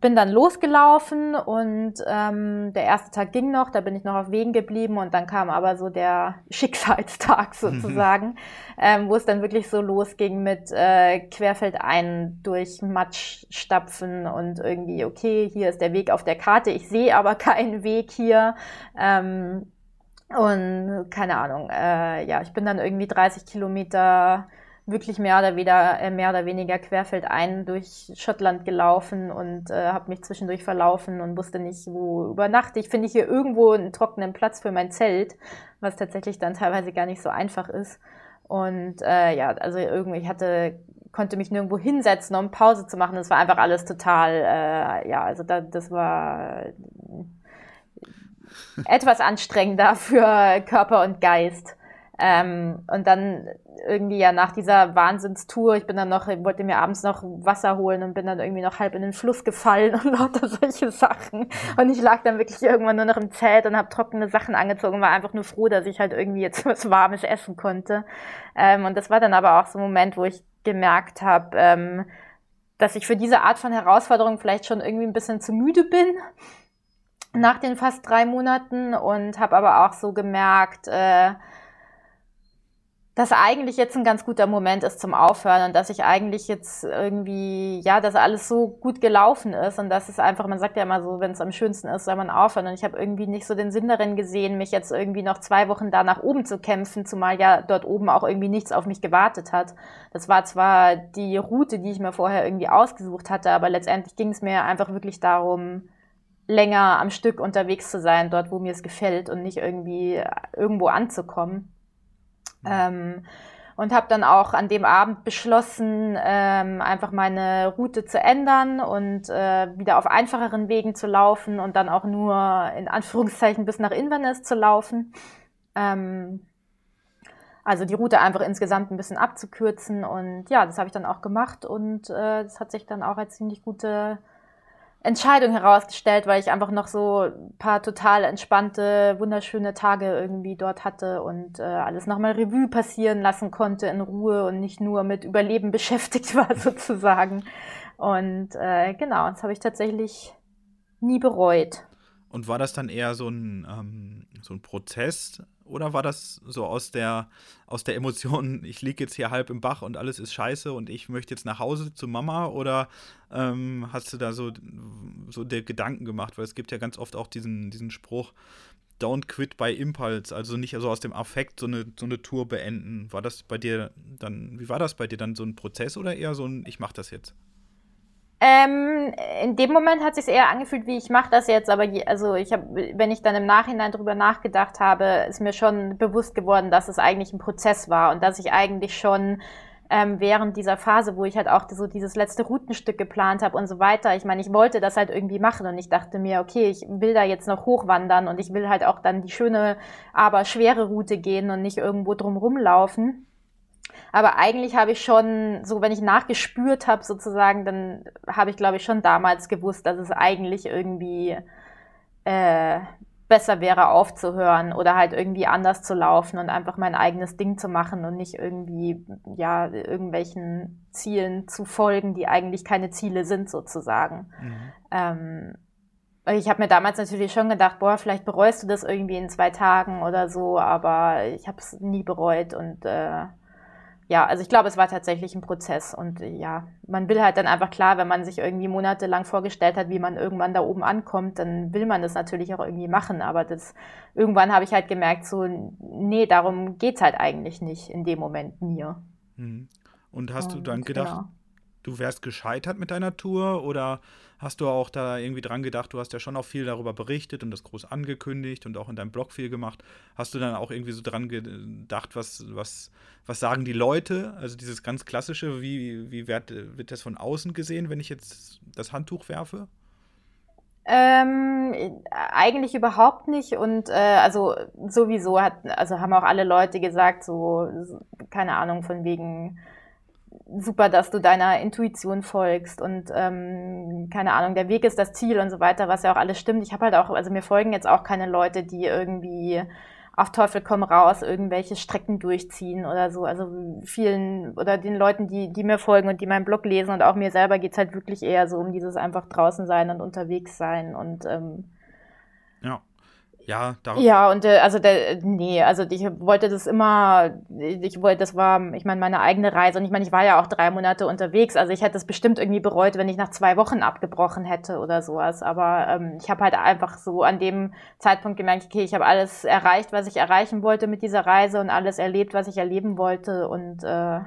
bin dann losgelaufen und ähm, der erste Tag ging noch, da bin ich noch auf Wegen geblieben und dann kam aber so der Schicksalstag sozusagen, ähm, wo es dann wirklich so losging mit äh, Querfeldein durch Matsch stapfen und irgendwie, okay, hier ist der Weg auf der Karte, ich sehe aber keinen Weg hier. Ähm, und keine Ahnung, äh, ja, ich bin dann irgendwie 30 Kilometer wirklich mehr oder, weniger, äh, mehr oder weniger querfeldein durch Schottland gelaufen und äh, habe mich zwischendurch verlaufen und wusste nicht, wo übernachte ich. Finde ich hier irgendwo einen trockenen Platz für mein Zelt, was tatsächlich dann teilweise gar nicht so einfach ist. Und äh, ja, also irgendwie, ich hatte, konnte mich nirgendwo hinsetzen, um Pause zu machen. Das war einfach alles total, äh, ja, also da, das war etwas anstrengender für Körper und Geist. Ähm, und dann irgendwie ja nach dieser Wahnsinnstour, ich bin dann noch, ich wollte mir abends noch Wasser holen und bin dann irgendwie noch halb in den Fluss gefallen und lauter solche Sachen. Und ich lag dann wirklich irgendwann nur noch im Zelt und habe trockene Sachen angezogen und war einfach nur froh, dass ich halt irgendwie jetzt was Warmes essen konnte. Ähm, und das war dann aber auch so ein Moment, wo ich gemerkt habe, ähm, dass ich für diese Art von Herausforderung vielleicht schon irgendwie ein bisschen zu müde bin nach den fast drei Monaten und habe aber auch so gemerkt, äh, dass eigentlich jetzt ein ganz guter Moment ist zum Aufhören und dass ich eigentlich jetzt irgendwie, ja, dass alles so gut gelaufen ist und dass es einfach, man sagt ja immer so, wenn es am schönsten ist, soll man aufhören und ich habe irgendwie nicht so den Sinn darin gesehen, mich jetzt irgendwie noch zwei Wochen da nach oben zu kämpfen, zumal ja dort oben auch irgendwie nichts auf mich gewartet hat. Das war zwar die Route, die ich mir vorher irgendwie ausgesucht hatte, aber letztendlich ging es mir einfach wirklich darum, länger am Stück unterwegs zu sein, dort, wo mir es gefällt und nicht irgendwie irgendwo anzukommen. Ähm, und habe dann auch an dem Abend beschlossen, ähm, einfach meine Route zu ändern und äh, wieder auf einfacheren Wegen zu laufen und dann auch nur in Anführungszeichen bis nach Inverness zu laufen. Ähm, also die Route einfach insgesamt ein bisschen abzukürzen und ja, das habe ich dann auch gemacht und äh, das hat sich dann auch als ziemlich gute Entscheidung herausgestellt, weil ich einfach noch so ein paar total entspannte, wunderschöne Tage irgendwie dort hatte und äh, alles nochmal Revue passieren lassen konnte in Ruhe und nicht nur mit Überleben beschäftigt war sozusagen. Und äh, genau, das habe ich tatsächlich nie bereut. Und war das dann eher so ein, ähm, so ein Prozess, oder war das so aus der, aus der Emotion, ich liege jetzt hier halb im Bach und alles ist scheiße und ich möchte jetzt nach Hause zu Mama? Oder ähm, hast du da so, so der Gedanken gemacht? Weil es gibt ja ganz oft auch diesen, diesen Spruch, don't quit by impulse, also nicht also aus dem Affekt so eine, so eine Tour beenden. War das bei dir dann, wie war das bei dir dann so ein Prozess oder eher so ein, ich mach das jetzt? Ähm, in dem Moment hat sich eher angefühlt, wie ich mache das jetzt, aber je, also ich habe, wenn ich dann im Nachhinein drüber nachgedacht habe, ist mir schon bewusst geworden, dass es eigentlich ein Prozess war und dass ich eigentlich schon ähm, während dieser Phase, wo ich halt auch so dieses letzte Routenstück geplant habe und so weiter, ich meine, ich wollte das halt irgendwie machen und ich dachte mir, okay, ich will da jetzt noch hochwandern und ich will halt auch dann die schöne, aber schwere Route gehen und nicht irgendwo drum rumlaufen. Aber eigentlich habe ich schon, so wenn ich nachgespürt habe sozusagen, dann habe ich, glaube ich, schon damals gewusst, dass es eigentlich irgendwie äh, besser wäre aufzuhören oder halt irgendwie anders zu laufen und einfach mein eigenes Ding zu machen und nicht irgendwie ja irgendwelchen Zielen zu folgen, die eigentlich keine Ziele sind sozusagen. Mhm. Ähm, ich habe mir damals natürlich schon gedacht, boah, vielleicht bereust du das irgendwie in zwei Tagen oder so, aber ich habe es nie bereut und äh, ja, also ich glaube, es war tatsächlich ein Prozess und äh, ja, man will halt dann einfach klar, wenn man sich irgendwie monatelang vorgestellt hat, wie man irgendwann da oben ankommt, dann will man das natürlich auch irgendwie machen, aber das irgendwann habe ich halt gemerkt, so nee, darum geht's halt eigentlich nicht in dem Moment mir. Mhm. Und hast und, du dann gedacht, genau. du wärst gescheitert mit deiner Tour oder hast du auch da irgendwie dran gedacht, du hast ja schon auch viel darüber berichtet und das groß angekündigt und auch in deinem Blog viel gemacht. Hast du dann auch irgendwie so dran gedacht, was, was, was sagen die Leute? Also dieses ganz klassische, wie, wie wird, wird das von außen gesehen, wenn ich jetzt das Handtuch werfe? Ähm, eigentlich überhaupt nicht und äh, also sowieso hat also haben auch alle Leute gesagt so keine Ahnung von wegen super, dass du deiner Intuition folgst und ähm, keine Ahnung, der Weg ist das Ziel und so weiter, was ja auch alles stimmt. Ich habe halt auch, also mir folgen jetzt auch keine Leute, die irgendwie auf Teufel komm raus irgendwelche Strecken durchziehen oder so. Also vielen oder den Leuten, die, die mir folgen und die meinen Blog lesen und auch mir selber geht's halt wirklich eher so um dieses einfach draußen sein und unterwegs sein und ähm. Ja, ja, und äh, also der, nee, also ich wollte das immer, ich wollte, das war, ich meine, meine eigene Reise und ich meine, ich war ja auch drei Monate unterwegs, also ich hätte es bestimmt irgendwie bereut, wenn ich nach zwei Wochen abgebrochen hätte oder sowas, aber ähm, ich habe halt einfach so an dem Zeitpunkt gemerkt, okay, ich habe alles erreicht, was ich erreichen wollte mit dieser Reise und alles erlebt, was ich erleben wollte. Und äh,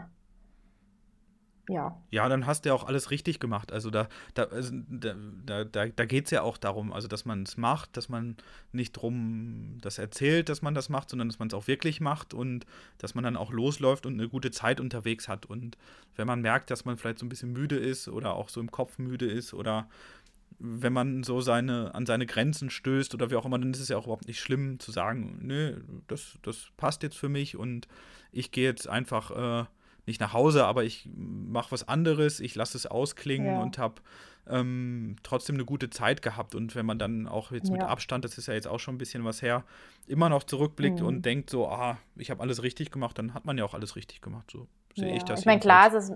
ja. Ja, dann hast du ja auch alles richtig gemacht. Also da, da, also da, da, da, geht es ja auch darum, also dass man es macht, dass man nicht drum das erzählt, dass man das macht, sondern dass man es auch wirklich macht und dass man dann auch losläuft und eine gute Zeit unterwegs hat. Und wenn man merkt, dass man vielleicht so ein bisschen müde ist oder auch so im Kopf müde ist oder wenn man so seine, an seine Grenzen stößt oder wie auch immer, dann ist es ja auch überhaupt nicht schlimm zu sagen, nö, das, das passt jetzt für mich und ich gehe jetzt einfach äh, nicht nach Hause, aber ich mache was anderes, ich lasse es ausklingen ja. und habe ähm, trotzdem eine gute Zeit gehabt. Und wenn man dann auch jetzt ja. mit Abstand, das ist ja jetzt auch schon ein bisschen was her, immer noch zurückblickt mhm. und denkt so, ah, ich habe alles richtig gemacht, dann hat man ja auch alles richtig gemacht. So sehe ja. ich das. Ich meine, klar, ist es,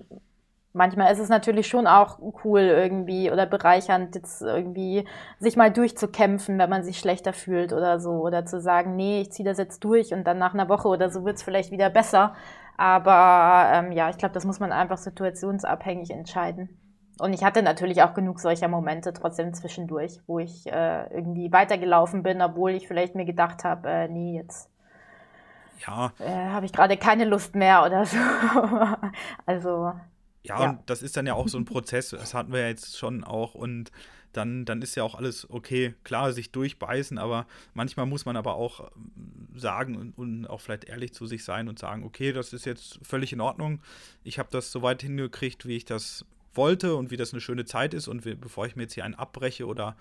manchmal ist es natürlich schon auch cool irgendwie oder bereichernd, jetzt irgendwie sich mal durchzukämpfen, wenn man sich schlechter fühlt oder so. Oder zu sagen, nee, ich ziehe das jetzt durch und dann nach einer Woche oder so wird es vielleicht wieder besser. Aber ähm, ja, ich glaube, das muss man einfach situationsabhängig entscheiden. Und ich hatte natürlich auch genug solcher Momente trotzdem zwischendurch, wo ich äh, irgendwie weitergelaufen bin, obwohl ich vielleicht mir gedacht habe, äh, nee, jetzt ja. äh, habe ich gerade keine Lust mehr oder so. also. Ja, ja, und das ist dann ja auch so ein Prozess, das hatten wir ja jetzt schon auch. Und dann, dann ist ja auch alles okay. Klar, sich durchbeißen, aber manchmal muss man aber auch ähm, sagen und, und auch vielleicht ehrlich zu sich sein und sagen, okay, das ist jetzt völlig in Ordnung. Ich habe das so weit hingekriegt, wie ich das wollte und wie das eine schöne Zeit ist. Und bevor ich mir jetzt hier einen abbreche oder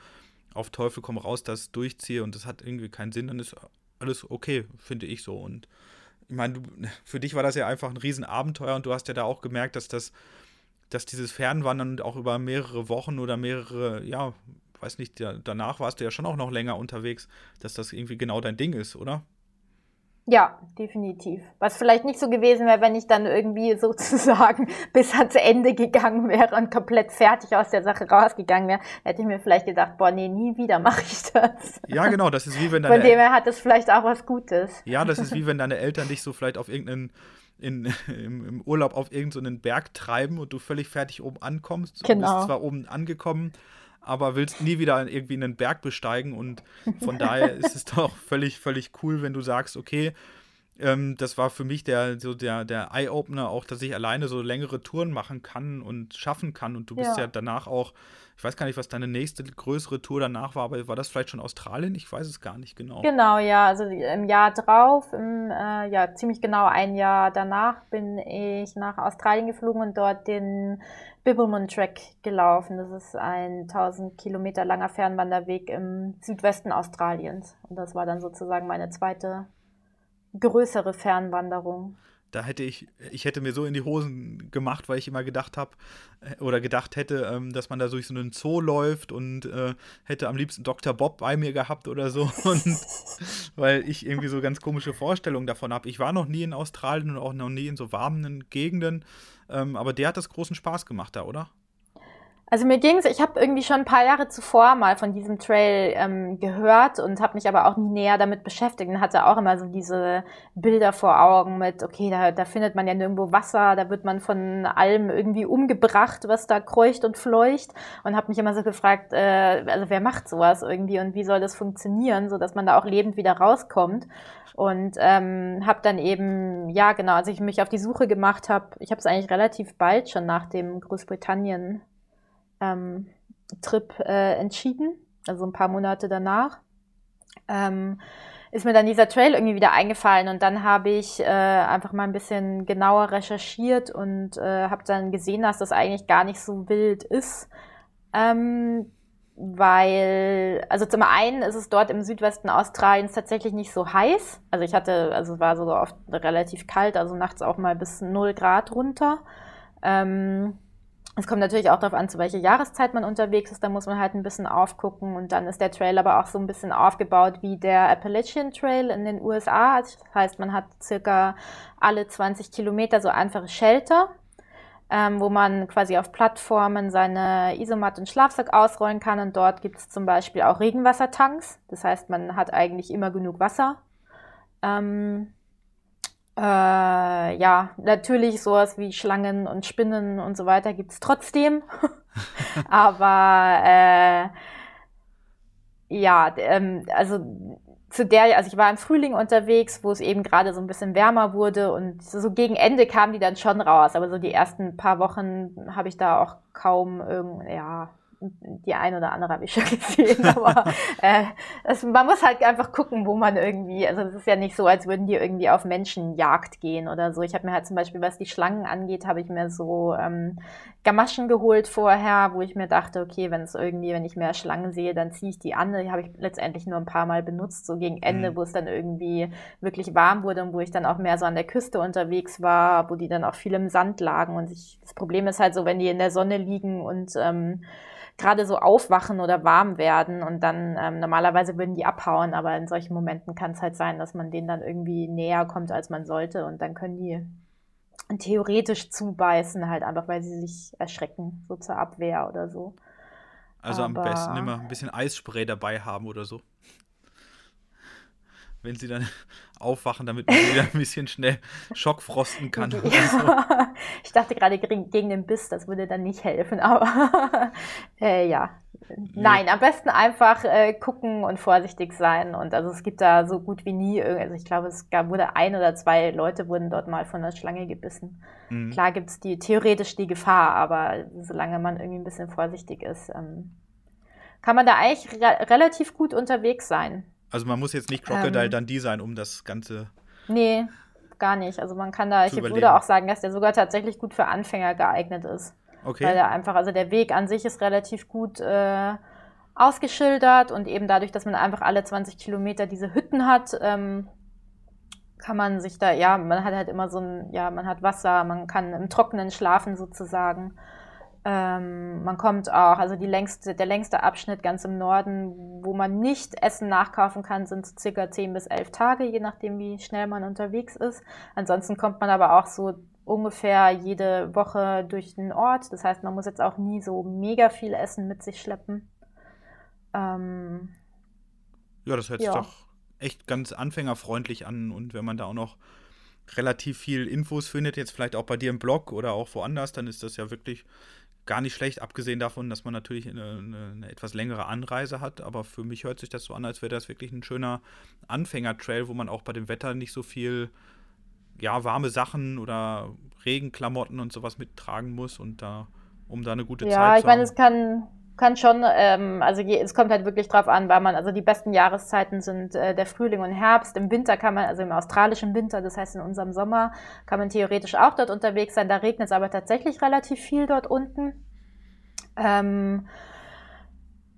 auf Teufel komm raus das durchziehe und das hat irgendwie keinen Sinn, dann ist alles okay, finde ich so. Und ich meine, für dich war das ja einfach ein Riesenabenteuer und du hast ja da auch gemerkt, dass das dass dieses Fernwandern auch über mehrere Wochen oder mehrere, ja, weiß nicht, danach warst du ja schon auch noch länger unterwegs, dass das irgendwie genau dein Ding ist, oder? Ja, definitiv. Was vielleicht nicht so gewesen wäre, wenn ich dann irgendwie sozusagen bis ans Ende gegangen wäre und komplett fertig aus der Sache rausgegangen wäre, hätte ich mir vielleicht gedacht, boah, nee, nie wieder mache ich das. Ja, genau, das ist wie wenn deine Von dem her hat es vielleicht auch was Gutes. Ja, das ist wie wenn deine Eltern dich so vielleicht auf irgendeinen in, im, im, Urlaub auf irgendeinen so Berg treiben und du völlig fertig oben ankommst. Genau. Du bist zwar oben angekommen, aber willst nie wieder irgendwie einen Berg besteigen und von daher ist es doch völlig, völlig cool, wenn du sagst, okay, ähm, das war für mich der, so der, der Eye-Opener auch, dass ich alleine so längere Touren machen kann und schaffen kann und du bist ja, ja danach auch ich weiß gar nicht, was deine nächste größere Tour danach war, aber war das vielleicht schon Australien? Ich weiß es gar nicht genau. Genau, ja. Also im Jahr drauf, im, äh, ja, ziemlich genau ein Jahr danach bin ich nach Australien geflogen und dort den Bibblemon Track gelaufen. Das ist ein 1000 Kilometer langer Fernwanderweg im Südwesten Australiens. Und das war dann sozusagen meine zweite größere Fernwanderung da hätte ich, ich hätte mir so in die Hosen gemacht, weil ich immer gedacht habe äh, oder gedacht hätte, ähm, dass man da durch so einen Zoo läuft und äh, hätte am liebsten Dr. Bob bei mir gehabt oder so. Und weil ich irgendwie so ganz komische Vorstellungen davon habe. Ich war noch nie in Australien und auch noch nie in so warmen Gegenden, ähm, aber der hat das großen Spaß gemacht da, oder? Also mir ging's, ich habe irgendwie schon ein paar Jahre zuvor mal von diesem Trail ähm, gehört und habe mich aber auch nie näher damit beschäftigt und hatte auch immer so diese Bilder vor Augen mit, okay, da, da findet man ja nirgendwo Wasser, da wird man von allem irgendwie umgebracht, was da kreucht und fleucht und habe mich immer so gefragt, äh, also wer macht sowas irgendwie und wie soll das funktionieren, so dass man da auch lebend wieder rauskommt und ähm, habe dann eben, ja genau, als ich mich auf die Suche gemacht habe, ich habe es eigentlich relativ bald schon nach dem Großbritannien ähm, Trip äh, entschieden, also ein paar Monate danach. Ähm, ist mir dann dieser Trail irgendwie wieder eingefallen und dann habe ich äh, einfach mal ein bisschen genauer recherchiert und äh, habe dann gesehen, dass das eigentlich gar nicht so wild ist. Ähm, weil, also zum einen ist es dort im Südwesten Australiens tatsächlich nicht so heiß. Also ich hatte, also es war sogar oft relativ kalt, also nachts auch mal bis 0 Grad runter. Ähm, es kommt natürlich auch darauf an, zu welcher Jahreszeit man unterwegs ist. Da muss man halt ein bisschen aufgucken. Und dann ist der Trail aber auch so ein bisschen aufgebaut wie der Appalachian Trail in den USA. Das heißt, man hat circa alle 20 Kilometer so einfache Shelter, ähm, wo man quasi auf Plattformen seine Isomatte und Schlafsack ausrollen kann. Und dort gibt es zum Beispiel auch Regenwassertanks. Das heißt, man hat eigentlich immer genug Wasser. Ähm, äh, ja, natürlich sowas wie Schlangen und Spinnen und so weiter gibt's trotzdem. Aber äh, ja, ähm, also zu der, also ich war im Frühling unterwegs, wo es eben gerade so ein bisschen wärmer wurde und so gegen Ende kamen die dann schon raus. Aber so die ersten paar Wochen habe ich da auch kaum irgend, ja, die ein oder andere habe ich schon gesehen, aber äh, es, man muss halt einfach gucken, wo man irgendwie, also es ist ja nicht so, als würden die irgendwie auf Menschenjagd gehen oder so. Ich habe mir halt zum Beispiel, was die Schlangen angeht, habe ich mir so ähm, Gamaschen geholt vorher, wo ich mir dachte, okay, wenn es irgendwie, wenn ich mehr Schlangen sehe, dann ziehe ich die an. Die habe ich letztendlich nur ein paar Mal benutzt, so gegen Ende, mhm. wo es dann irgendwie wirklich warm wurde und wo ich dann auch mehr so an der Küste unterwegs war, wo die dann auch viel im Sand lagen. Und ich, das Problem ist halt so, wenn die in der Sonne liegen und ähm, gerade so aufwachen oder warm werden und dann ähm, normalerweise würden die abhauen, aber in solchen Momenten kann es halt sein, dass man denen dann irgendwie näher kommt, als man sollte und dann können die theoretisch zubeißen, halt einfach, weil sie sich erschrecken, so zur Abwehr oder so. Also aber am besten immer ein bisschen Eisspray dabei haben oder so wenn sie dann aufwachen, damit man wieder ein bisschen schnell schockfrosten kann. Ja. So. Ich dachte gerade gegen den Biss, das würde dann nicht helfen, aber äh, ja. Nein, am besten einfach äh, gucken und vorsichtig sein. Und also es gibt da so gut wie nie, also ich glaube, es gab, wurde ein oder zwei Leute wurden dort mal von einer Schlange gebissen. Mhm. Klar gibt es die theoretisch die Gefahr, aber solange man irgendwie ein bisschen vorsichtig ist, ähm, kann man da eigentlich re relativ gut unterwegs sein. Also man muss jetzt nicht Crocodile ähm, Dundee sein, um das Ganze. Nee, gar nicht. Also man kann da, ich überleben. würde auch sagen, dass der sogar tatsächlich gut für Anfänger geeignet ist. Okay. Weil der einfach, also der Weg an sich ist relativ gut äh, ausgeschildert und eben dadurch, dass man einfach alle 20 Kilometer diese Hütten hat, ähm, kann man sich da, ja, man hat halt immer so ein, ja, man hat Wasser, man kann im Trockenen schlafen sozusagen. Ähm, man kommt auch, also die längste, der längste Abschnitt ganz im Norden, wo man nicht Essen nachkaufen kann, sind circa 10 bis 11 Tage, je nachdem, wie schnell man unterwegs ist. Ansonsten kommt man aber auch so ungefähr jede Woche durch den Ort. Das heißt, man muss jetzt auch nie so mega viel Essen mit sich schleppen. Ähm, ja, das hört ja. sich doch echt ganz anfängerfreundlich an. Und wenn man da auch noch relativ viel Infos findet, jetzt vielleicht auch bei dir im Blog oder auch woanders, dann ist das ja wirklich gar nicht schlecht, abgesehen davon, dass man natürlich eine, eine, eine, etwas längere Anreise hat. Aber für mich hört sich das so an, als wäre das wirklich ein schöner Anfängertrail, wo man auch bei dem Wetter nicht so viel ja, warme Sachen oder Regenklamotten und sowas mittragen muss und da, um da eine gute ja, Zeit zu haben. Ja, ich meine, es kann, kann schon, ähm, also je, es kommt halt wirklich drauf an, weil man, also die besten Jahreszeiten sind äh, der Frühling und Herbst. Im Winter kann man, also im australischen Winter, das heißt in unserem Sommer, kann man theoretisch auch dort unterwegs sein. Da regnet es aber tatsächlich relativ viel dort unten. Ähm,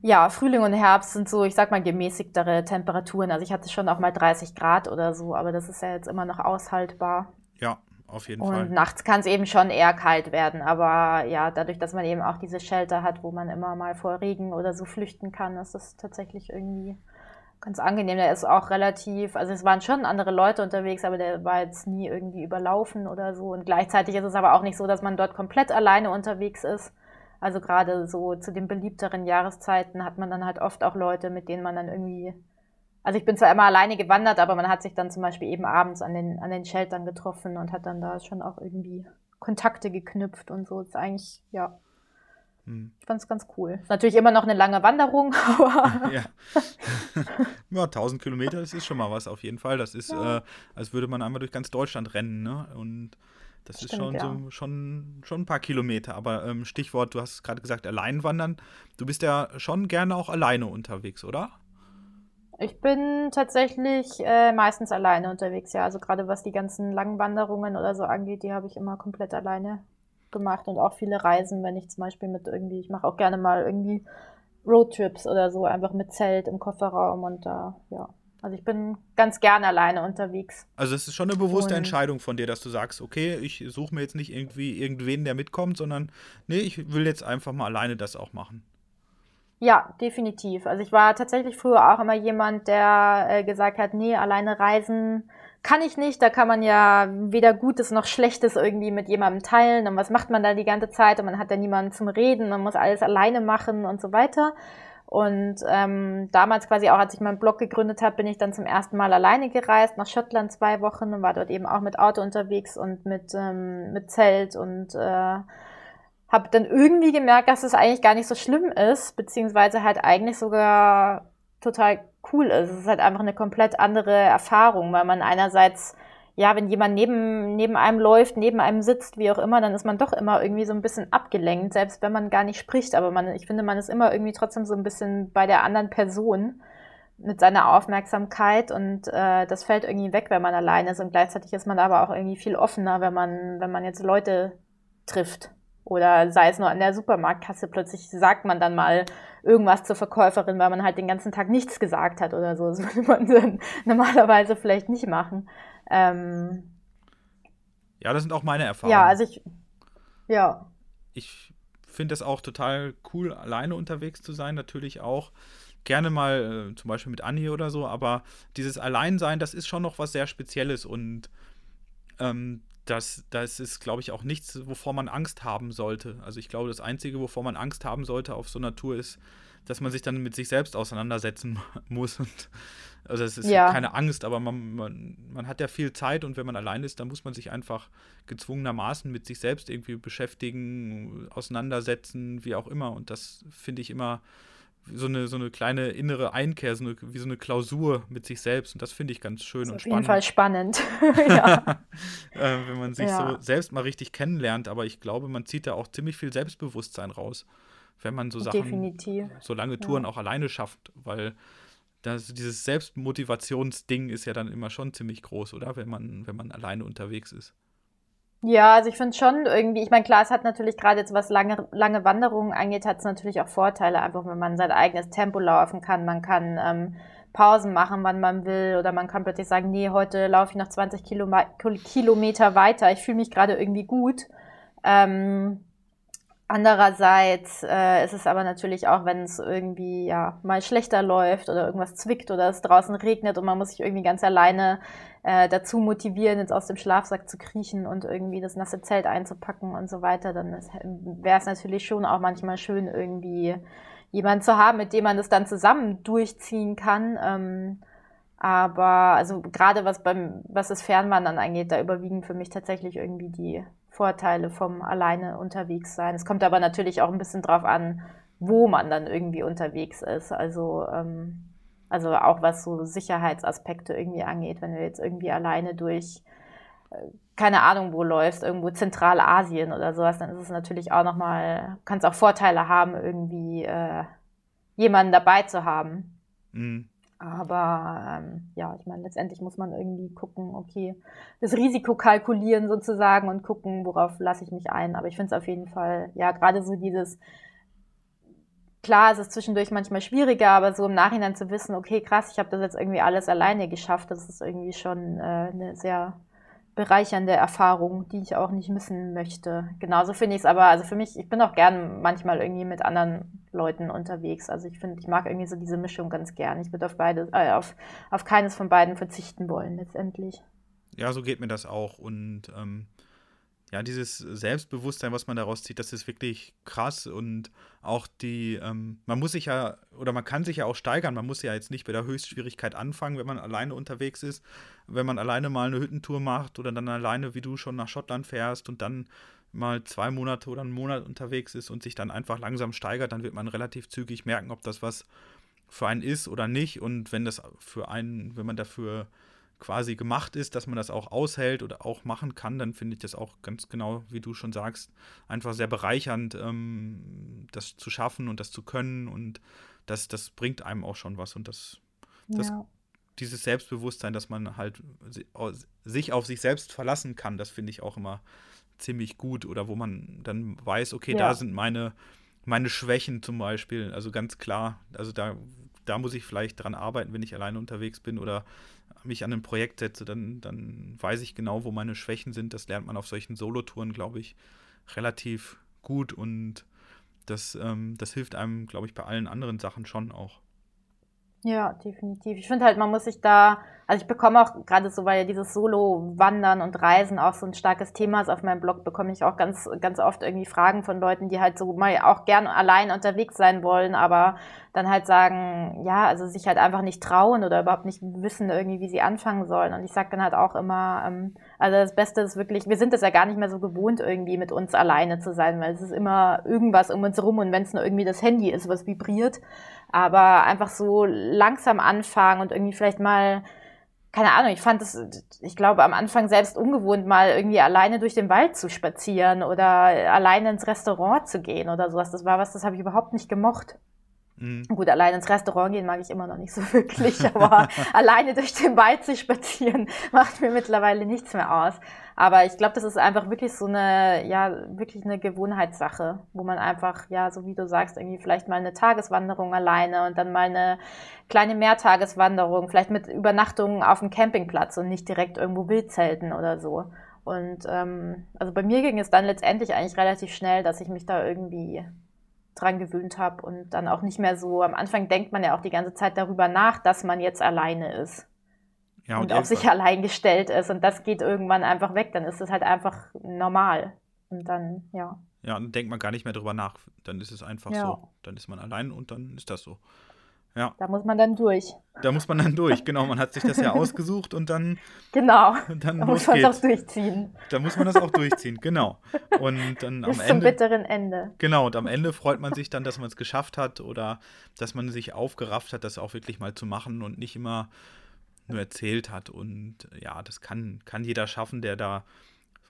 ja, Frühling und Herbst sind so, ich sag mal, gemäßigtere Temperaturen. Also ich hatte schon auch mal 30 Grad oder so, aber das ist ja jetzt immer noch aushaltbar. Ja, auf jeden und Fall. Und nachts kann es eben schon eher kalt werden, aber ja, dadurch, dass man eben auch diese Shelter hat, wo man immer mal vor Regen oder so flüchten kann, ist das tatsächlich irgendwie ganz angenehm. Der ist auch relativ, also es waren schon andere Leute unterwegs, aber der war jetzt nie irgendwie überlaufen oder so. Und gleichzeitig ist es aber auch nicht so, dass man dort komplett alleine unterwegs ist. Also gerade so zu den beliebteren Jahreszeiten hat man dann halt oft auch Leute, mit denen man dann irgendwie also ich bin zwar immer alleine gewandert, aber man hat sich dann zum Beispiel eben abends an den, an den Sheltern getroffen und hat dann da schon auch irgendwie Kontakte geknüpft und so. Das ist eigentlich, ja. Hm. Ich fand es ganz cool. Ist natürlich immer noch eine lange Wanderung, aber. ja. ja, 1000 Kilometer, das ist schon mal was auf jeden Fall. Das ist, ja. äh, als würde man einmal durch ganz Deutschland rennen, ne? Und das Stimmt, ist schon, ja. so, schon, schon ein paar Kilometer. Aber ähm, Stichwort, du hast gerade gesagt, allein wandern. Du bist ja schon gerne auch alleine unterwegs, oder? Ich bin tatsächlich äh, meistens alleine unterwegs, ja. Also gerade was die ganzen langen Wanderungen oder so angeht, die habe ich immer komplett alleine gemacht und auch viele Reisen, wenn ich zum Beispiel mit irgendwie, ich mache auch gerne mal irgendwie Roadtrips oder so, einfach mit Zelt im Kofferraum und da, ja. Also ich bin ganz gerne alleine unterwegs. Also es ist schon eine bewusste und Entscheidung von dir, dass du sagst, okay, ich suche mir jetzt nicht irgendwie irgendwen, der mitkommt, sondern nee, ich will jetzt einfach mal alleine das auch machen. Ja, definitiv. Also ich war tatsächlich früher auch immer jemand, der äh, gesagt hat, nee, alleine reisen kann ich nicht. Da kann man ja weder Gutes noch Schlechtes irgendwie mit jemandem teilen. Und was macht man da die ganze Zeit? Und man hat ja niemanden zum Reden, man muss alles alleine machen und so weiter. Und ähm, damals quasi auch, als ich meinen Blog gegründet habe, bin ich dann zum ersten Mal alleine gereist nach Schottland zwei Wochen und war dort eben auch mit Auto unterwegs und mit, ähm, mit Zelt und äh, habe dann irgendwie gemerkt, dass es eigentlich gar nicht so schlimm ist, beziehungsweise halt eigentlich sogar total cool ist. Es ist halt einfach eine komplett andere Erfahrung, weil man einerseits, ja, wenn jemand neben, neben einem läuft, neben einem sitzt, wie auch immer, dann ist man doch immer irgendwie so ein bisschen abgelenkt, selbst wenn man gar nicht spricht. Aber man, ich finde, man ist immer irgendwie trotzdem so ein bisschen bei der anderen Person mit seiner Aufmerksamkeit und äh, das fällt irgendwie weg, wenn man alleine ist und gleichzeitig ist man aber auch irgendwie viel offener, wenn man, wenn man jetzt Leute trifft. Oder sei es nur an der Supermarktkasse, plötzlich sagt man dann mal irgendwas zur Verkäuferin, weil man halt den ganzen Tag nichts gesagt hat oder so. Das würde man dann normalerweise vielleicht nicht machen. Ähm, ja, das sind auch meine Erfahrungen. Ja, also ich, ja. Ich finde es auch total cool, alleine unterwegs zu sein, natürlich auch. Gerne mal äh, zum Beispiel mit Anni oder so, aber dieses Alleinsein, das ist schon noch was sehr Spezielles und ähm, das, das ist, glaube ich, auch nichts, wovor man Angst haben sollte. Also ich glaube, das Einzige, wovor man Angst haben sollte auf so einer Tour ist, dass man sich dann mit sich selbst auseinandersetzen muss. Und, also es ist ja. keine Angst, aber man, man, man hat ja viel Zeit und wenn man allein ist, dann muss man sich einfach gezwungenermaßen mit sich selbst irgendwie beschäftigen, auseinandersetzen, wie auch immer. Und das finde ich immer so eine, so eine kleine innere Einkehr, so eine, wie so eine Klausur mit sich selbst. Und das finde ich ganz schön und spannend. Auf jeden Fall spannend. äh, wenn man sich ja. so selbst mal richtig kennenlernt. Aber ich glaube, man zieht da auch ziemlich viel Selbstbewusstsein raus, wenn man so Sachen, Definitiv. so lange Touren ja. auch alleine schafft. Weil das, dieses Selbstmotivationsding ist ja dann immer schon ziemlich groß, oder? Wenn man, wenn man alleine unterwegs ist. Ja, also ich finde schon irgendwie, ich meine, klar, es hat natürlich gerade jetzt, was lange, lange Wanderungen angeht, hat es natürlich auch Vorteile, einfach wenn man sein eigenes Tempo laufen kann. Man kann ähm, Pausen machen, wann man will, oder man kann plötzlich sagen, nee, heute laufe ich noch 20 Kilome Kilometer weiter, ich fühle mich gerade irgendwie gut. Ähm, Andererseits äh, ist es aber natürlich auch, wenn es irgendwie ja mal schlechter läuft oder irgendwas zwickt oder es draußen regnet und man muss sich irgendwie ganz alleine äh, dazu motivieren, jetzt aus dem Schlafsack zu kriechen und irgendwie das nasse Zelt einzupacken und so weiter, dann wäre es natürlich schon auch manchmal schön, irgendwie jemanden zu haben, mit dem man das dann zusammen durchziehen kann. Ähm, aber also gerade was beim was das Fernwandern angeht, da überwiegen für mich tatsächlich irgendwie die Vorteile vom alleine unterwegs sein. Es kommt aber natürlich auch ein bisschen drauf an, wo man dann irgendwie unterwegs ist. Also, ähm, also auch was so Sicherheitsaspekte irgendwie angeht, wenn du jetzt irgendwie alleine durch äh, keine Ahnung wo läufst, irgendwo Zentralasien oder sowas, dann ist es natürlich auch nochmal, kannst auch Vorteile haben, irgendwie äh, jemanden dabei zu haben. Mhm. Aber ähm, ja, ich meine, letztendlich muss man irgendwie gucken, okay, das Risiko kalkulieren sozusagen und gucken, worauf lasse ich mich ein. Aber ich finde es auf jeden Fall, ja, gerade so dieses, klar, es ist zwischendurch manchmal schwieriger, aber so im Nachhinein zu wissen, okay, krass, ich habe das jetzt irgendwie alles alleine geschafft, das ist irgendwie schon äh, eine sehr bereichernde Erfahrung, die ich auch nicht missen möchte. Genauso finde ich es aber, also für mich, ich bin auch gern manchmal irgendwie mit anderen Leuten unterwegs. Also ich finde, ich mag irgendwie so diese Mischung ganz gern. Ich würde auf beide, äh, auf, auf keines von beiden verzichten wollen, letztendlich. Ja, so geht mir das auch. Und ähm, ja, dieses Selbstbewusstsein, was man daraus zieht, das ist wirklich krass und auch die, ähm, man muss sich ja, oder man kann sich ja auch steigern, man muss ja jetzt nicht bei der Höchstschwierigkeit anfangen, wenn man alleine unterwegs ist, wenn man alleine mal eine Hüttentour macht oder dann alleine, wie du schon nach Schottland fährst und dann mal zwei Monate oder einen Monat unterwegs ist und sich dann einfach langsam steigert, dann wird man relativ zügig merken, ob das was für einen ist oder nicht. Und wenn das für einen, wenn man dafür quasi gemacht ist, dass man das auch aushält oder auch machen kann, dann finde ich das auch ganz genau, wie du schon sagst, einfach sehr bereichernd, ähm, das zu schaffen und das zu können und das, das bringt einem auch schon was und das, das ja. dieses Selbstbewusstsein, dass man halt sich auf sich selbst verlassen kann, das finde ich auch immer ziemlich gut oder wo man dann weiß, okay, ja. da sind meine, meine Schwächen zum Beispiel, also ganz klar, also da, da muss ich vielleicht dran arbeiten, wenn ich alleine unterwegs bin oder mich an ein Projekt setze, dann, dann weiß ich genau, wo meine Schwächen sind. Das lernt man auf solchen Solotouren, glaube ich, relativ gut und das, ähm, das hilft einem, glaube ich, bei allen anderen Sachen schon auch. Ja, definitiv. Ich finde halt, man muss sich da, also ich bekomme auch gerade so, weil ja dieses Solo-Wandern und Reisen auch so ein starkes Thema ist auf meinem Blog, bekomme ich auch ganz, ganz oft irgendwie Fragen von Leuten, die halt so mal auch gern allein unterwegs sein wollen, aber dann halt sagen, ja, also sich halt einfach nicht trauen oder überhaupt nicht wissen irgendwie, wie sie anfangen sollen. Und ich sage dann halt auch immer, ähm, also das Beste ist wirklich, wir sind es ja gar nicht mehr so gewohnt, irgendwie mit uns alleine zu sein, weil es ist immer irgendwas um uns herum und wenn es nur irgendwie das Handy ist, was vibriert, aber einfach so langsam anfangen und irgendwie vielleicht mal, keine Ahnung, ich fand es, ich glaube, am Anfang selbst ungewohnt, mal irgendwie alleine durch den Wald zu spazieren oder alleine ins Restaurant zu gehen oder sowas. Das war was, das habe ich überhaupt nicht gemocht. Mhm. Gut, allein ins Restaurant gehen mag ich immer noch nicht so wirklich, aber alleine durch den Wald zu spazieren macht mir mittlerweile nichts mehr aus. Aber ich glaube, das ist einfach wirklich so eine, ja, wirklich eine Gewohnheitssache, wo man einfach, ja, so wie du sagst, irgendwie vielleicht mal eine Tageswanderung alleine und dann mal eine kleine Mehrtageswanderung, vielleicht mit Übernachtungen auf dem Campingplatz und nicht direkt irgendwo Wildzelten oder so. Und ähm, also bei mir ging es dann letztendlich eigentlich relativ schnell, dass ich mich da irgendwie dran gewöhnt habe und dann auch nicht mehr so, am Anfang denkt man ja auch die ganze Zeit darüber nach, dass man jetzt alleine ist. Ja, und, und auf sich allein gestellt ist und das geht irgendwann einfach weg, dann ist es halt einfach normal. Und dann, ja. Ja, dann denkt man gar nicht mehr drüber nach. Dann ist es einfach ja. so. Dann ist man allein und dann ist das so. Ja. Da muss man dann durch. Da muss man dann durch, genau. Man hat sich das ja ausgesucht und dann. Genau. Dann da muss man das auch durchziehen. Da muss man das auch durchziehen, genau. Und dann Bis am zum bitteren Ende. Genau, und am Ende freut man sich dann, dass man es geschafft hat oder dass man sich aufgerafft hat, das auch wirklich mal zu machen und nicht immer nur erzählt hat. Und ja, das kann, kann jeder schaffen, der da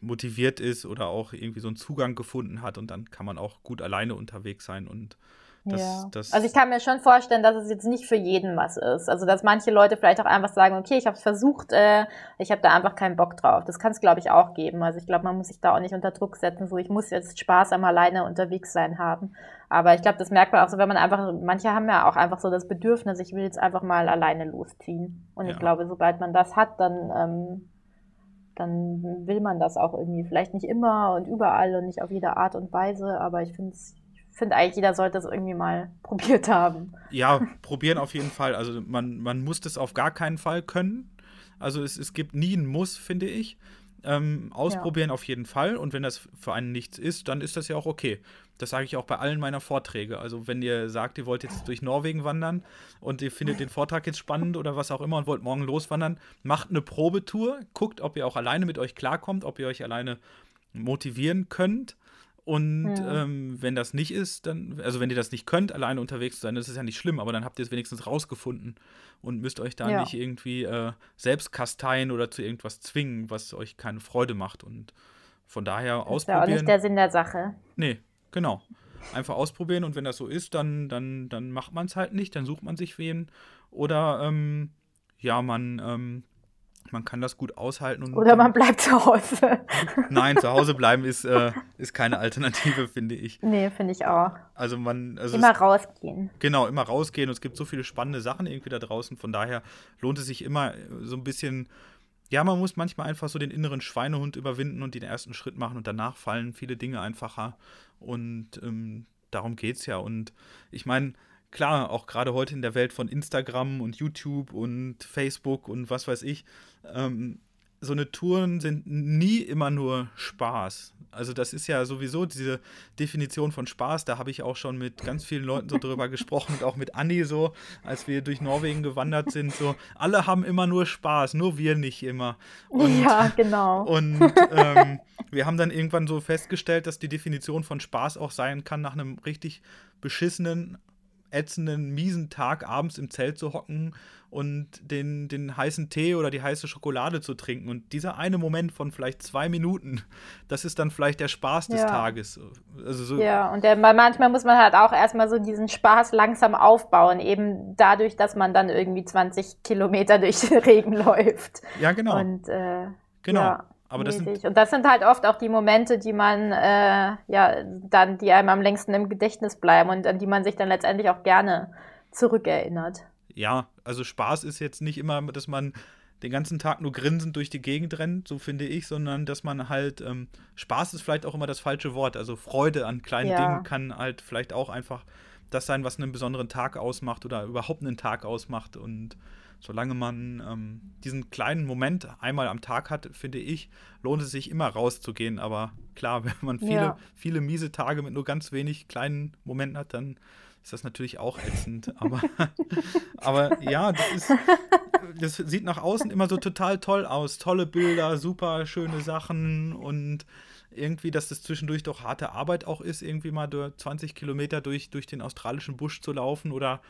motiviert ist oder auch irgendwie so einen Zugang gefunden hat und dann kann man auch gut alleine unterwegs sein und das, ja. das also ich kann mir schon vorstellen, dass es jetzt nicht für jeden was ist. Also dass manche Leute vielleicht auch einfach sagen, okay, ich habe es versucht, äh, ich habe da einfach keinen Bock drauf. Das kann es, glaube ich, auch geben. Also ich glaube, man muss sich da auch nicht unter Druck setzen, so ich muss jetzt Spaß am alleine unterwegs sein haben. Aber ich glaube, das merkt man auch so, wenn man einfach, manche haben ja auch einfach so das Bedürfnis, ich will jetzt einfach mal alleine losziehen. Und ja. ich glaube, sobald man das hat, dann ähm, dann will man das auch irgendwie. Vielleicht nicht immer und überall und nicht auf jede Art und Weise, aber ich finde es finde eigentlich, jeder sollte es irgendwie mal probiert haben. Ja, probieren auf jeden Fall. Also man, man muss das auf gar keinen Fall können. Also es, es gibt nie ein Muss, finde ich. Ähm, ausprobieren ja. auf jeden Fall. Und wenn das für einen nichts ist, dann ist das ja auch okay. Das sage ich auch bei allen meiner Vorträge. Also wenn ihr sagt, ihr wollt jetzt durch Norwegen wandern und ihr findet den Vortrag jetzt spannend oder was auch immer und wollt morgen loswandern, macht eine Probetour, guckt, ob ihr auch alleine mit euch klarkommt, ob ihr euch alleine motivieren könnt. Und ja. ähm, wenn das nicht ist, dann, also wenn ihr das nicht könnt, alleine unterwegs zu sein, das ist ja nicht schlimm, aber dann habt ihr es wenigstens rausgefunden und müsst euch da ja. nicht irgendwie äh, selbst kasteien oder zu irgendwas zwingen, was euch keine Freude macht. Und von daher das ausprobieren. Ist ja auch nicht der Sinn der Sache. Nee, genau. Einfach ausprobieren und wenn das so ist, dann, dann, dann macht man es halt nicht, dann sucht man sich wen. Oder ähm, ja, man ähm, man kann das gut aushalten. Oder man bleibt zu Hause. Nein, zu Hause bleiben ist, äh, ist keine Alternative, finde ich. Nee, finde ich auch. Also man. Also immer es, rausgehen. Genau, immer rausgehen. Und es gibt so viele spannende Sachen irgendwie da draußen. Von daher lohnt es sich immer so ein bisschen. Ja, man muss manchmal einfach so den inneren Schweinehund überwinden und den ersten Schritt machen und danach fallen viele Dinge einfacher. Und ähm, darum geht es ja. Und ich meine, klar, auch gerade heute in der Welt von Instagram und YouTube und Facebook und was weiß ich, ähm, so eine Touren sind nie immer nur Spaß. Also das ist ja sowieso diese Definition von Spaß, da habe ich auch schon mit ganz vielen Leuten so drüber gesprochen und auch mit Anni so, als wir durch Norwegen gewandert sind, so, alle haben immer nur Spaß, nur wir nicht immer. Und, ja, genau. Und ähm, wir haben dann irgendwann so festgestellt, dass die Definition von Spaß auch sein kann, nach einem richtig beschissenen ätzenden, miesen Tag abends im Zelt zu hocken und den, den heißen Tee oder die heiße Schokolade zu trinken. Und dieser eine Moment von vielleicht zwei Minuten, das ist dann vielleicht der Spaß des ja. Tages. Also so ja, und der, manchmal muss man halt auch erstmal so diesen Spaß langsam aufbauen, eben dadurch, dass man dann irgendwie 20 Kilometer durch den Regen läuft. Ja, genau. Und, äh, genau. Ja. Aber das sind und das sind halt oft auch die Momente, die man äh, ja dann, die einem am längsten im Gedächtnis bleiben und an die man sich dann letztendlich auch gerne zurückerinnert. Ja, also Spaß ist jetzt nicht immer, dass man den ganzen Tag nur grinsend durch die Gegend rennt, so finde ich, sondern dass man halt, ähm, Spaß ist vielleicht auch immer das falsche Wort, also Freude an kleinen ja. Dingen kann halt vielleicht auch einfach das sein, was einen besonderen Tag ausmacht oder überhaupt einen Tag ausmacht. Und solange man ähm, diesen kleinen Moment einmal am Tag hat, finde ich, lohnt es sich immer rauszugehen, aber klar, wenn man viele, ja. viele miese Tage mit nur ganz wenig kleinen Momenten hat, dann ist das natürlich auch ätzend. Aber, aber ja, das, ist, das sieht nach außen immer so total toll aus. Tolle Bilder, super schöne Sachen und irgendwie, dass das zwischendurch doch harte Arbeit auch ist, irgendwie mal 20 Kilometer durch, durch den australischen Busch zu laufen oder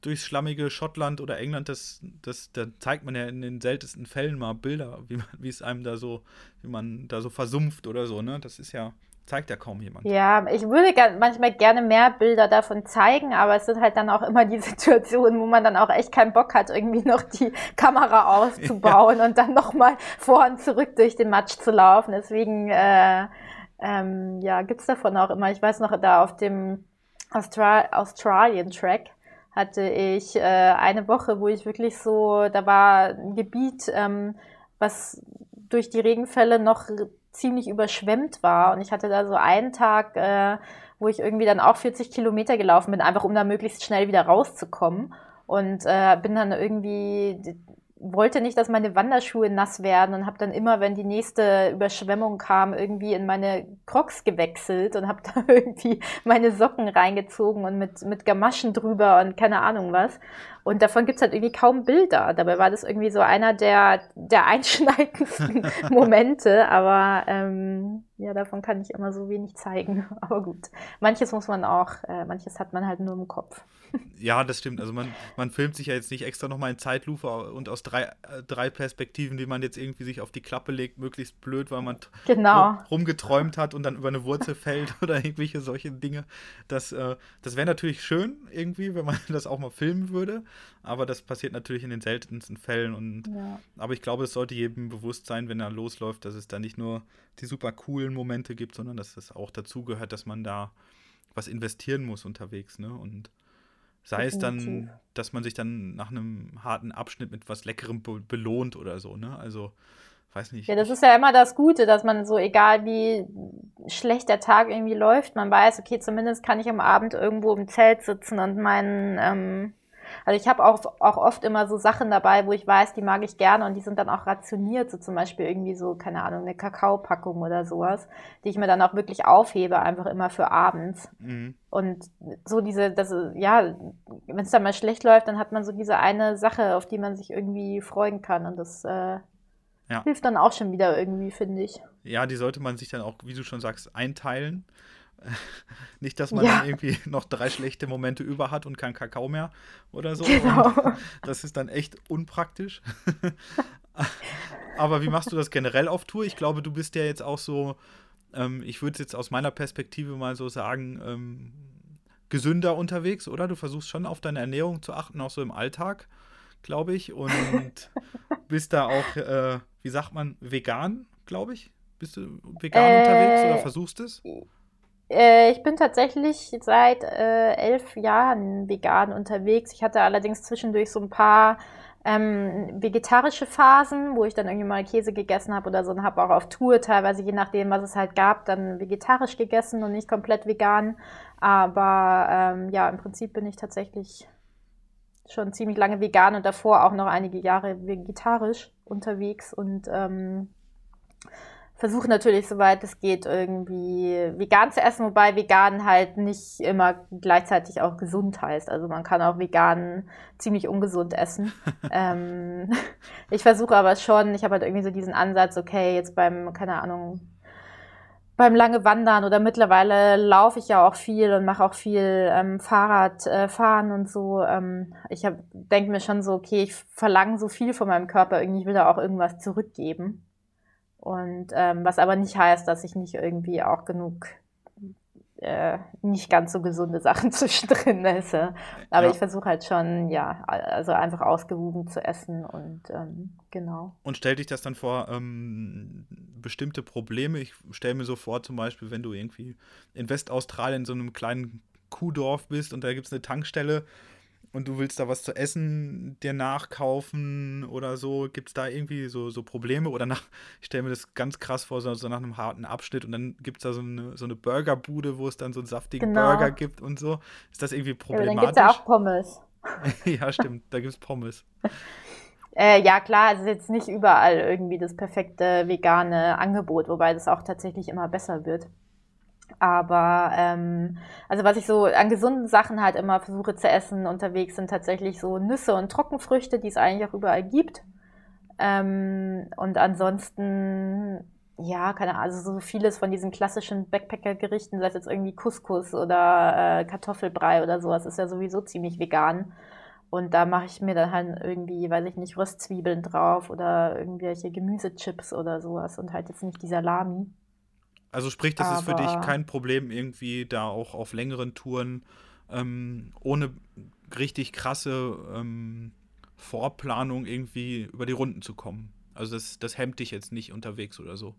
durchs schlammige Schottland oder England, das, das, da zeigt man ja in den seltensten Fällen mal Bilder, wie, man, wie es einem da so, wie man da so versumpft oder so, ne? Das ist ja, zeigt ja kaum jemand. Ja, ich würde manchmal gerne mehr Bilder davon zeigen, aber es sind halt dann auch immer die Situationen, wo man dann auch echt keinen Bock hat, irgendwie noch die Kamera aufzubauen ja. und dann nochmal vor und zurück durch den Matsch zu laufen. Deswegen, äh, ähm, ja, gibt's davon auch immer. Ich weiß noch, da auf dem Austral Australian Track hatte ich äh, eine Woche, wo ich wirklich so, da war ein Gebiet, ähm, was durch die Regenfälle noch ziemlich überschwemmt war. Und ich hatte da so einen Tag, äh, wo ich irgendwie dann auch 40 Kilometer gelaufen bin, einfach um da möglichst schnell wieder rauszukommen. Und äh, bin dann irgendwie wollte nicht, dass meine Wanderschuhe nass werden und habe dann immer, wenn die nächste Überschwemmung kam, irgendwie in meine Crocs gewechselt und habe da irgendwie meine Socken reingezogen und mit, mit Gamaschen drüber und keine Ahnung was. Und davon gibt's halt irgendwie kaum Bilder. Dabei war das irgendwie so einer der, der einschneidendsten Momente, aber ähm, ja, davon kann ich immer so wenig zeigen. Aber gut, manches muss man auch, äh, manches hat man halt nur im Kopf. Ja, das stimmt. Also man, man filmt sich ja jetzt nicht extra nochmal in Zeitlupe und aus drei, äh, drei Perspektiven, die man jetzt irgendwie sich auf die Klappe legt, möglichst blöd, weil man genau. rumgeträumt hat und dann über eine Wurzel fällt oder irgendwelche solche Dinge. Das, äh, das wäre natürlich schön irgendwie, wenn man das auch mal filmen würde. Aber das passiert natürlich in den seltensten Fällen. Und, ja. Aber ich glaube, es sollte jedem bewusst sein, wenn er losläuft, dass es da nicht nur die super coolen Momente gibt, sondern dass es auch dazugehört, dass man da was investieren muss unterwegs. Ne? Und sei Definitiv. es dann, dass man sich dann nach einem harten Abschnitt mit was Leckerem be belohnt oder so. Ne? Also weiß nicht. Ja, das ist ja immer das Gute, dass man so, egal wie schlecht der Tag irgendwie läuft, man weiß, okay, zumindest kann ich am Abend irgendwo im Zelt sitzen und meinen ähm, also ich habe auch, auch oft immer so Sachen dabei, wo ich weiß, die mag ich gerne und die sind dann auch rationiert, so zum Beispiel irgendwie so, keine Ahnung, eine Kakaopackung oder sowas, die ich mir dann auch wirklich aufhebe, einfach immer für abends. Mhm. Und so diese, das, ja, wenn es dann mal schlecht läuft, dann hat man so diese eine Sache, auf die man sich irgendwie freuen kann und das äh, ja. hilft dann auch schon wieder irgendwie, finde ich. Ja, die sollte man sich dann auch, wie du schon sagst, einteilen Nicht, dass man ja. dann irgendwie noch drei schlechte Momente über hat und kein Kakao mehr oder so. Genau. das ist dann echt unpraktisch. Aber wie machst du das generell auf Tour? Ich glaube, du bist ja jetzt auch so, ähm, ich würde jetzt aus meiner Perspektive mal so sagen, ähm, gesünder unterwegs, oder? Du versuchst schon auf deine Ernährung zu achten, auch so im Alltag, glaube ich. Und bist da auch, äh, wie sagt man, vegan, glaube ich? Bist du vegan äh, unterwegs oder versuchst es? Äh, ich bin tatsächlich seit äh, elf Jahren vegan unterwegs. Ich hatte allerdings zwischendurch so ein paar ähm, vegetarische Phasen, wo ich dann irgendwie mal Käse gegessen habe oder so und habe auch auf Tour teilweise, je nachdem, was es halt gab, dann vegetarisch gegessen und nicht komplett vegan. Aber ähm, ja, im Prinzip bin ich tatsächlich schon ziemlich lange vegan und davor auch noch einige Jahre vegetarisch unterwegs und ähm, versuche natürlich, soweit es geht, irgendwie vegan zu essen, wobei vegan halt nicht immer gleichzeitig auch gesund heißt. Also man kann auch vegan ziemlich ungesund essen. ähm, ich versuche aber schon, ich habe halt irgendwie so diesen Ansatz, okay, jetzt beim, keine Ahnung, beim lange Wandern oder mittlerweile laufe ich ja auch viel und mache auch viel ähm, Fahrradfahren äh, und so. Ähm, ich denke mir schon so, okay, ich verlange so viel von meinem Körper, irgendwie ich will da auch irgendwas zurückgeben. Und ähm, was aber nicht heißt, dass ich nicht irgendwie auch genug äh, nicht ganz so gesunde Sachen zwischendrin esse. Aber ja. ich versuche halt schon, ja, also einfach ausgewogen zu essen und ähm, genau. Und stell dich das dann vor, ähm, bestimmte Probleme. Ich stelle mir so vor, zum Beispiel, wenn du irgendwie in Westaustralien in so einem kleinen Kuhdorf bist und da gibt es eine Tankstelle und du willst da was zu essen dir nachkaufen oder so, gibt es da irgendwie so, so Probleme? Oder nach, ich stelle mir das ganz krass vor, so, so nach einem harten Abschnitt und dann gibt es da so eine, so eine Burgerbude, wo es dann so einen saftigen genau. Burger gibt und so. Ist das irgendwie problematisch? Ja, dann gibt es ja auch Pommes. ja, stimmt, da gibt es Pommes. Äh, ja, klar, es ist jetzt nicht überall irgendwie das perfekte vegane Angebot, wobei das auch tatsächlich immer besser wird. Aber ähm, also was ich so an gesunden Sachen halt immer versuche zu essen unterwegs sind tatsächlich so Nüsse und Trockenfrüchte, die es eigentlich auch überall gibt. Ähm, und ansonsten, ja, keine Ahnung, also so vieles von diesen klassischen Backpacker-Gerichten, sei es jetzt irgendwie Couscous oder äh, Kartoffelbrei oder sowas, ist ja sowieso ziemlich vegan. Und da mache ich mir dann halt irgendwie, weiß ich nicht, Röstzwiebeln drauf oder irgendwelche Gemüsechips oder sowas und halt jetzt nicht die Salami. Also sprich, das Aber ist für dich kein Problem, irgendwie da auch auf längeren Touren ähm, ohne richtig krasse ähm, Vorplanung irgendwie über die Runden zu kommen. Also das, das hemmt dich jetzt nicht unterwegs oder so.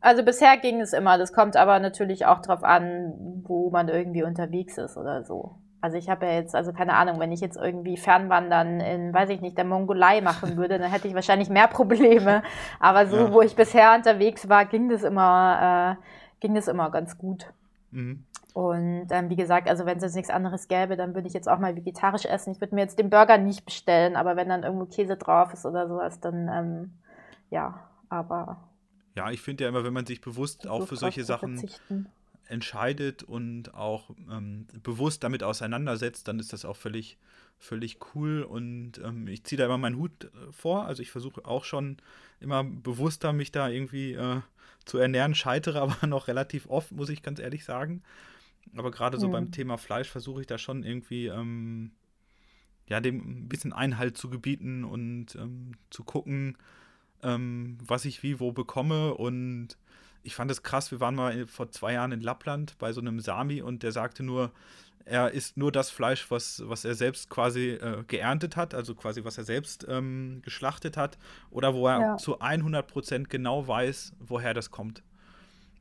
Also bisher ging es immer. Das kommt aber natürlich auch darauf an, wo man irgendwie unterwegs ist oder so. Also ich habe ja jetzt, also keine Ahnung, wenn ich jetzt irgendwie Fernwandern in, weiß ich nicht, der Mongolei machen würde, dann hätte ich wahrscheinlich mehr Probleme. Aber so, ja. wo ich bisher unterwegs war, ging das immer, äh, ging das immer ganz gut. Mhm. Und ähm, wie gesagt, also wenn es jetzt nichts anderes gäbe, dann würde ich jetzt auch mal vegetarisch essen. Ich würde mir jetzt den Burger nicht bestellen, aber wenn dann irgendwo Käse drauf ist oder sowas, dann ähm, ja, aber. Ja, ich finde ja immer, wenn man sich bewusst auch für solche Sachen verzichten entscheidet und auch ähm, bewusst damit auseinandersetzt, dann ist das auch völlig, völlig cool. Und ähm, ich ziehe da immer meinen Hut äh, vor. Also ich versuche auch schon immer bewusster, mich da irgendwie äh, zu ernähren, scheitere aber noch relativ oft, muss ich ganz ehrlich sagen. Aber gerade so mhm. beim Thema Fleisch versuche ich da schon irgendwie ähm, ja, dem ein bisschen Einhalt zu gebieten und ähm, zu gucken, ähm, was ich wie wo bekomme und ich fand es krass, wir waren mal vor zwei Jahren in Lappland bei so einem Sami und der sagte nur, er isst nur das Fleisch, was, was er selbst quasi äh, geerntet hat, also quasi was er selbst ähm, geschlachtet hat oder wo er ja. zu 100% genau weiß, woher das kommt.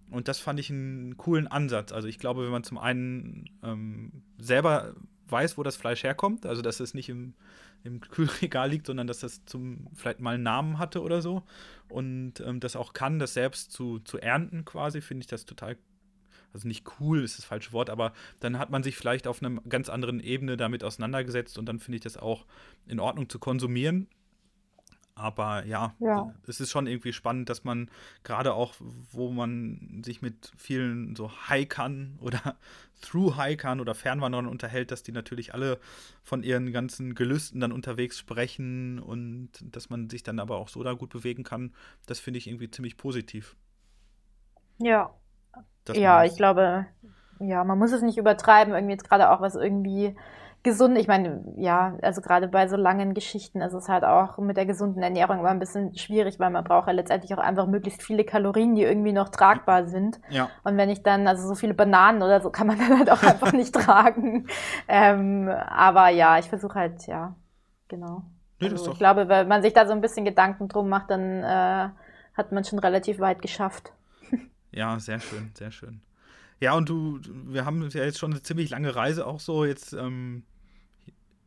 Und das fand ich einen coolen Ansatz. Also ich glaube, wenn man zum einen ähm, selber weiß, wo das Fleisch herkommt, also dass es nicht im, im Kühlregal liegt, sondern dass das zum vielleicht mal einen Namen hatte oder so und ähm, das auch kann, das selbst zu, zu ernten quasi, finde ich das total also nicht cool ist das falsche Wort, aber dann hat man sich vielleicht auf einer ganz anderen Ebene damit auseinandergesetzt und dann finde ich das auch in Ordnung zu konsumieren. Aber ja, ja, es ist schon irgendwie spannend, dass man gerade auch, wo man sich mit vielen so Hikern oder Through-Hikern oder Fernwanderern unterhält, dass die natürlich alle von ihren ganzen Gelüsten dann unterwegs sprechen und dass man sich dann aber auch so da gut bewegen kann, das finde ich irgendwie ziemlich positiv. Ja. Ja, ich glaube, ja, man muss es nicht übertreiben, irgendwie jetzt gerade auch was irgendwie gesund, ich meine, ja, also gerade bei so langen Geschichten ist es halt auch mit der gesunden Ernährung immer ein bisschen schwierig, weil man braucht ja letztendlich auch einfach möglichst viele Kalorien, die irgendwie noch tragbar sind. Ja. Und wenn ich dann, also so viele Bananen oder so kann man dann halt auch einfach nicht tragen. Ähm, aber ja, ich versuche halt, ja, genau. Nee, also, ich glaube, wenn man sich da so ein bisschen Gedanken drum macht, dann äh, hat man schon relativ weit geschafft. Ja, sehr schön, sehr schön. Ja, und du, wir haben ja jetzt schon eine ziemlich lange Reise auch so jetzt ähm,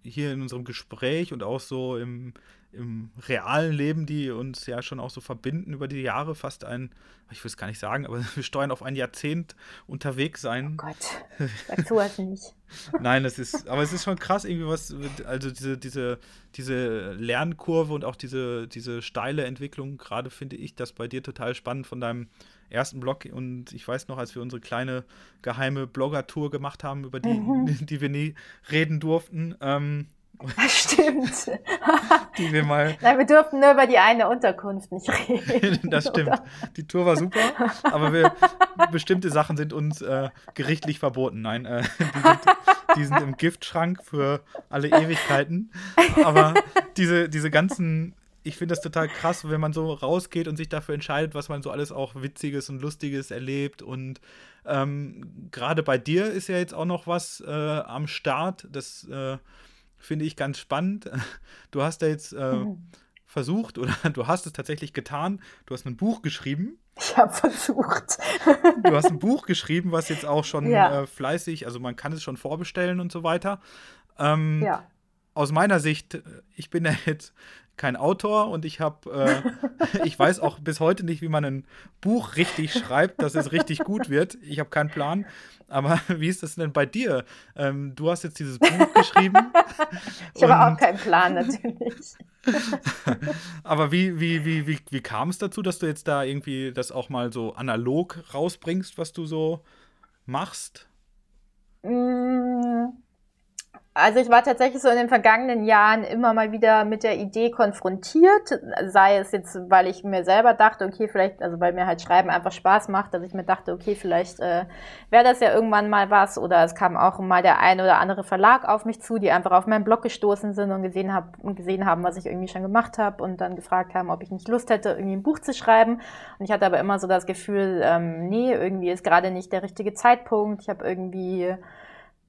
hier in unserem Gespräch und auch so im, im realen Leben, die uns ja schon auch so verbinden über die Jahre, fast ein, ich will es gar nicht sagen, aber wir steuern auf ein Jahrzehnt unterwegs sein. Oh Gott, sag sowas nicht. Nein, das ist, aber es ist schon krass, irgendwie was, also diese, diese, diese Lernkurve und auch diese, diese steile Entwicklung, gerade finde ich das bei dir total spannend von deinem ersten Blog und ich weiß noch, als wir unsere kleine geheime Blogger-Tour gemacht haben, über die, mhm. die wir nie reden durften, ähm, Stimmt. die wir mal. Nein, wir durften nur über die eine Unterkunft nicht reden. das stimmt. Oder? Die Tour war super, aber wir, bestimmte Sachen sind uns äh, gerichtlich verboten. Nein, äh, die, sind, die, sind, im Giftschrank für alle Ewigkeiten. Aber diese, diese ganzen. Ich finde das total krass, wenn man so rausgeht und sich dafür entscheidet, was man so alles auch Witziges und Lustiges erlebt. Und ähm, gerade bei dir ist ja jetzt auch noch was äh, am Start. Das äh, finde ich ganz spannend. Du hast da jetzt äh, mhm. versucht oder du hast es tatsächlich getan. Du hast ein Buch geschrieben. Ich habe versucht. du hast ein Buch geschrieben, was jetzt auch schon ja. äh, fleißig, also man kann es schon vorbestellen und so weiter. Ähm, ja. Aus meiner Sicht, ich bin ja jetzt kein Autor und ich habe, äh, ich weiß auch bis heute nicht, wie man ein Buch richtig schreibt, dass es richtig gut wird. Ich habe keinen Plan. Aber wie ist das denn bei dir? Ähm, du hast jetzt dieses Buch geschrieben. ich habe auch keinen Plan, natürlich. Aber wie, wie, wie, wie, wie kam es dazu, dass du jetzt da irgendwie das auch mal so analog rausbringst, was du so machst? Mm, also ich war tatsächlich so in den vergangenen Jahren immer mal wieder mit der Idee konfrontiert, sei es jetzt, weil ich mir selber dachte, okay, vielleicht, also weil mir halt Schreiben einfach Spaß macht, dass ich mir dachte, okay, vielleicht äh, wäre das ja irgendwann mal was, oder es kam auch mal der ein oder andere Verlag auf mich zu, die einfach auf meinen Blog gestoßen sind und gesehen, hab, gesehen haben, was ich irgendwie schon gemacht habe und dann gefragt haben, ob ich nicht Lust hätte, irgendwie ein Buch zu schreiben. Und ich hatte aber immer so das Gefühl, ähm, nee, irgendwie ist gerade nicht der richtige Zeitpunkt. Ich habe irgendwie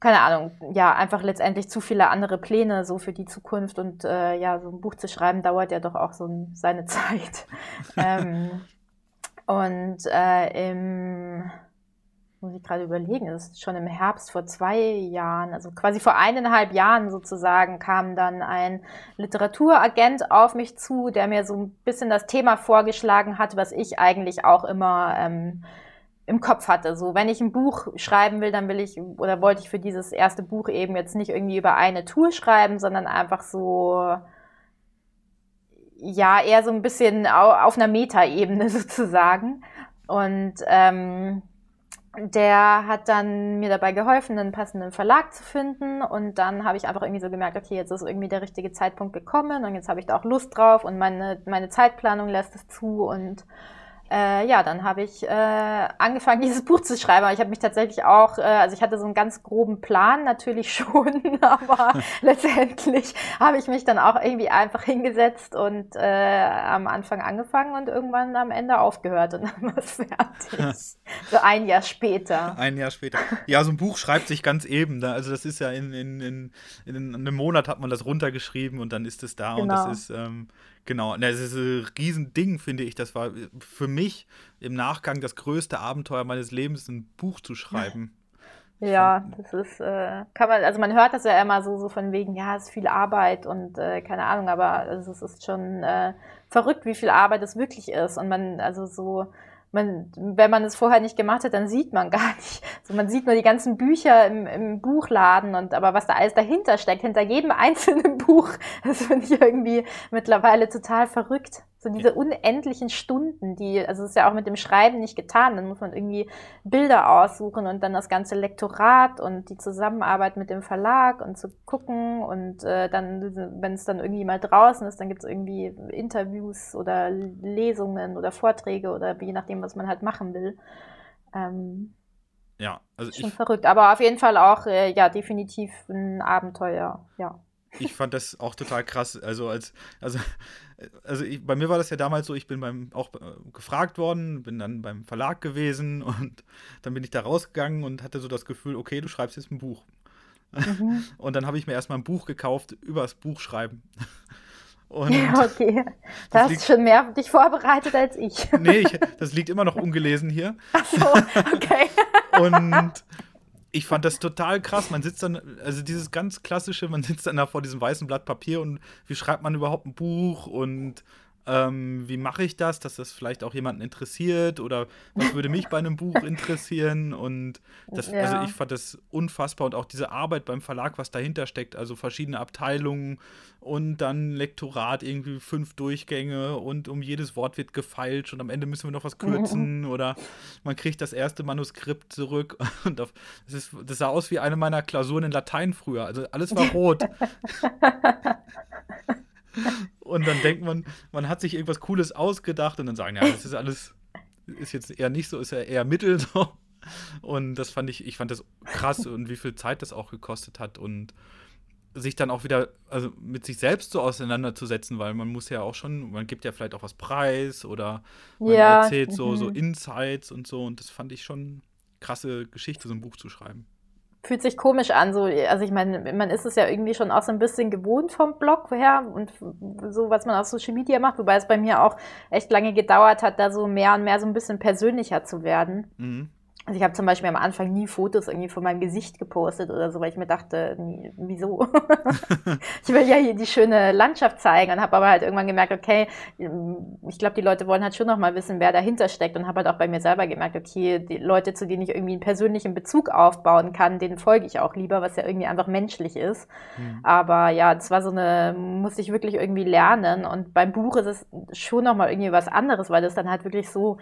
keine Ahnung, ja, einfach letztendlich zu viele andere Pläne so für die Zukunft und äh, ja, so ein Buch zu schreiben dauert ja doch auch so seine Zeit. ähm, und äh, im, muss ich gerade überlegen, ist schon im Herbst vor zwei Jahren, also quasi vor eineinhalb Jahren sozusagen, kam dann ein Literaturagent auf mich zu, der mir so ein bisschen das Thema vorgeschlagen hat, was ich eigentlich auch immer ähm, im Kopf hatte. So, wenn ich ein Buch schreiben will, dann will ich oder wollte ich für dieses erste Buch eben jetzt nicht irgendwie über eine Tour schreiben, sondern einfach so ja eher so ein bisschen auf einer Metaebene sozusagen. Und ähm, der hat dann mir dabei geholfen, einen passenden Verlag zu finden. Und dann habe ich einfach irgendwie so gemerkt, okay, jetzt ist irgendwie der richtige Zeitpunkt gekommen und jetzt habe ich da auch Lust drauf und meine, meine Zeitplanung lässt es zu und äh, ja, dann habe ich äh, angefangen, dieses Buch zu schreiben. Ich habe mich tatsächlich auch, äh, also ich hatte so einen ganz groben Plan natürlich schon, aber letztendlich habe ich mich dann auch irgendwie einfach hingesetzt und äh, am Anfang angefangen und irgendwann am Ende aufgehört und dann war es fertig. so ein Jahr später. Ein Jahr später. Ja, so ein Buch schreibt sich ganz eben. Ne? Also das ist ja in, in, in, in einem Monat hat man das runtergeschrieben und dann ist es da genau. und das genau. ist ähm, Genau, das ist ein Riesending, finde ich. Das war für mich im Nachgang das größte Abenteuer meines Lebens, ein Buch zu schreiben. Ja, das ist, äh, kann man, also man hört das ja immer so, so von wegen, ja, es ist viel Arbeit und äh, keine Ahnung, aber also es ist schon äh, verrückt, wie viel Arbeit es wirklich ist. Und man, also so, man, wenn man es vorher nicht gemacht hat, dann sieht man gar nicht. Also man sieht nur die ganzen Bücher im, im Buchladen und aber was da alles dahinter steckt, hinter jedem einzelnen Buch, das finde ich irgendwie mittlerweile total verrückt. So diese unendlichen Stunden, die, also es ist ja auch mit dem Schreiben nicht getan. Dann muss man irgendwie Bilder aussuchen und dann das ganze Lektorat und die Zusammenarbeit mit dem Verlag und zu gucken und äh, dann, wenn es dann irgendwie mal draußen ist, dann gibt es irgendwie Interviews oder Lesungen oder Vorträge oder je nachdem, was man halt machen will. Ähm, ja, also schon ich, verrückt, aber auf jeden Fall auch äh, ja definitiv ein Abenteuer, ja ich fand das auch total krass. Also als, also, also ich, bei mir war das ja damals so, ich bin beim auch äh, gefragt worden, bin dann beim Verlag gewesen und dann bin ich da rausgegangen und hatte so das Gefühl, okay, du schreibst jetzt ein Buch. Mhm. Und dann habe ich mir erstmal ein Buch gekauft über das Buchschreiben. Und ja, okay. Da hast du schon mehr dich vorbereitet als ich. Nee, ich, das liegt immer noch ungelesen hier. Ach so, okay. und ich fand das total krass. Man sitzt dann, also dieses ganz klassische, man sitzt dann da vor diesem weißen Blatt Papier und wie schreibt man überhaupt ein Buch und ähm, wie mache ich das, dass das vielleicht auch jemanden interessiert oder was würde mich bei einem Buch interessieren und das, ja. also ich fand das unfassbar und auch diese Arbeit beim Verlag, was dahinter steckt, also verschiedene Abteilungen und dann Lektorat, irgendwie fünf Durchgänge und um jedes Wort wird gefeilscht und am Ende müssen wir noch was kürzen mhm. oder man kriegt das erste Manuskript zurück und auf, das, ist, das sah aus wie eine meiner Klausuren in Latein früher, also alles war rot. und dann denkt man, man hat sich irgendwas Cooles ausgedacht und dann sagen, ja, das ist alles, ist jetzt eher nicht so, ist ja eher mittel so. Und das fand ich, ich fand das krass und wie viel Zeit das auch gekostet hat und sich dann auch wieder, also mit sich selbst so auseinanderzusetzen, weil man muss ja auch schon, man gibt ja vielleicht auch was preis oder man ja. erzählt so, mhm. so Insights und so und das fand ich schon krasse Geschichte, so ein Buch zu schreiben fühlt sich komisch an. So, also ich meine, man ist es ja irgendwie schon auch so ein bisschen gewohnt vom Blog her und so, was man auf Social Media macht, wobei es bei mir auch echt lange gedauert hat, da so mehr und mehr so ein bisschen persönlicher zu werden. Mhm. Also ich habe zum Beispiel am Anfang nie Fotos irgendwie von meinem Gesicht gepostet oder so, weil ich mir dachte, wieso? ich will ja hier die schöne Landschaft zeigen und habe aber halt irgendwann gemerkt, okay, ich glaube, die Leute wollen halt schon noch mal wissen, wer dahinter steckt und habe halt auch bei mir selber gemerkt, okay, die Leute, zu denen ich irgendwie einen persönlichen Bezug aufbauen kann, denen folge ich auch lieber, was ja irgendwie einfach menschlich ist. Mhm. Aber ja, das war so eine, musste ich wirklich irgendwie lernen und beim Buch ist es schon noch mal irgendwie was anderes, weil das dann halt wirklich so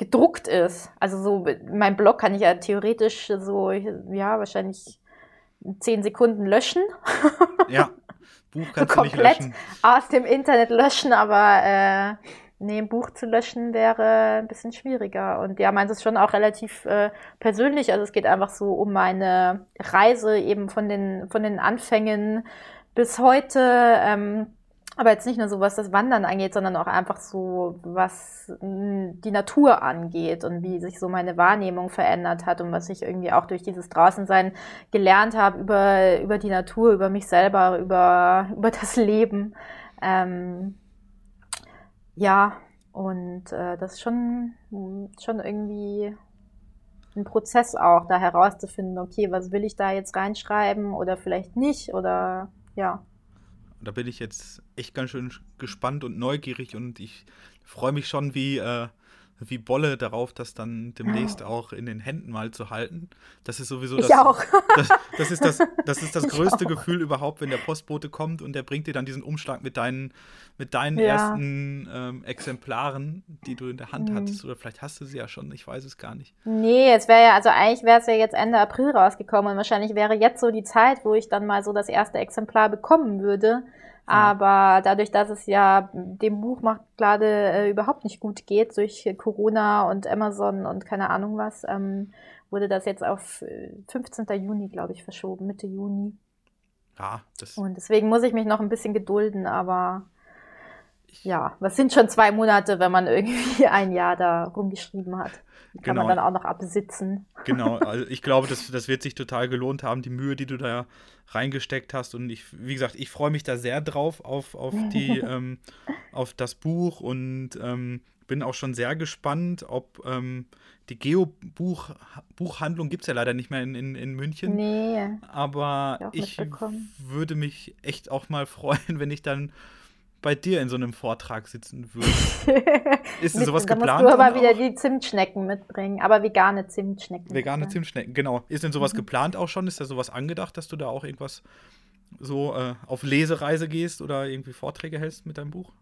gedruckt ist. Also so, mein Blog kann ich ja theoretisch so, ja, wahrscheinlich zehn Sekunden löschen. Ja, Buch kannst du nicht löschen. aus dem Internet löschen, aber äh, nee, ein Buch zu löschen wäre ein bisschen schwieriger. Und ja, meint es schon auch relativ äh, persönlich. Also es geht einfach so um meine Reise eben von den, von den Anfängen bis heute. Ähm, aber jetzt nicht nur so, was das Wandern angeht, sondern auch einfach so, was die Natur angeht und wie sich so meine Wahrnehmung verändert hat und was ich irgendwie auch durch dieses Draußensein gelernt habe über, über die Natur, über mich selber, über, über das Leben. Ähm, ja, und äh, das ist schon, schon irgendwie ein Prozess auch, da herauszufinden, okay, was will ich da jetzt reinschreiben oder vielleicht nicht oder ja. Da bin ich jetzt echt ganz schön gespannt und neugierig und ich freue mich schon wie, äh, wie Bolle darauf, das dann demnächst auch in den Händen mal zu halten. Das ist sowieso das, ich auch. das, das ist das, das, ist das größte Gefühl überhaupt, wenn der Postbote kommt und der bringt dir dann diesen Umschlag mit deinen, mit deinen ja. ersten ähm, Exemplaren, die du in der Hand mhm. hattest. Oder vielleicht hast du sie ja schon, ich weiß es gar nicht. Nee, es wäre ja, also eigentlich wäre es ja jetzt Ende April rausgekommen und wahrscheinlich wäre jetzt so die Zeit, wo ich dann mal so das erste Exemplar bekommen würde. Aber dadurch, dass es ja dem Buchmarkt gerade äh, überhaupt nicht gut geht durch Corona und Amazon und keine Ahnung was, ähm, wurde das jetzt auf 15. Äh, Juni, glaube ich, verschoben, Mitte Juni. Ja, das. Und deswegen muss ich mich noch ein bisschen gedulden, aber ja, was sind schon zwei Monate, wenn man irgendwie ein Jahr da rumgeschrieben hat. Kann genau. man dann auch noch absitzen. Genau, also ich glaube, das, das wird sich total gelohnt haben, die Mühe, die du da reingesteckt hast. Und ich, wie gesagt, ich freue mich da sehr drauf auf, auf, die, ähm, auf das Buch und ähm, bin auch schon sehr gespannt, ob ähm, die Geo-Buchhandlung gibt es ja leider nicht mehr in, in, in München. Nee. Aber ich würde mich echt auch mal freuen, wenn ich dann bei dir in so einem Vortrag sitzen würde. Ist denn sowas da geplant? Musst du aber wieder die Zimtschnecken mitbringen, aber vegane Zimtschnecken. Vegane bitte. Zimtschnecken, genau. Ist denn sowas mhm. geplant auch schon? Ist da sowas angedacht, dass du da auch irgendwas so äh, auf Lesereise gehst oder irgendwie Vorträge hältst mit deinem Buch?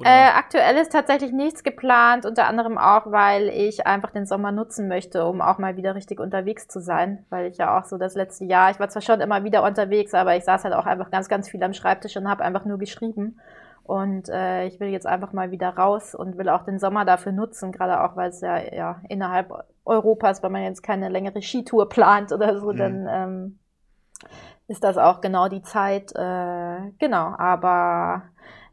Äh, aktuell ist tatsächlich nichts geplant, unter anderem auch, weil ich einfach den Sommer nutzen möchte, um auch mal wieder richtig unterwegs zu sein. Weil ich ja auch so das letzte Jahr, ich war zwar schon immer wieder unterwegs, aber ich saß halt auch einfach ganz, ganz viel am Schreibtisch und habe einfach nur geschrieben. Und äh, ich will jetzt einfach mal wieder raus und will auch den Sommer dafür nutzen, gerade auch, weil es ja, ja innerhalb Europas, wenn man jetzt keine längere Skitour plant oder so, mhm. dann ähm, ist das auch genau die Zeit. Äh, genau, aber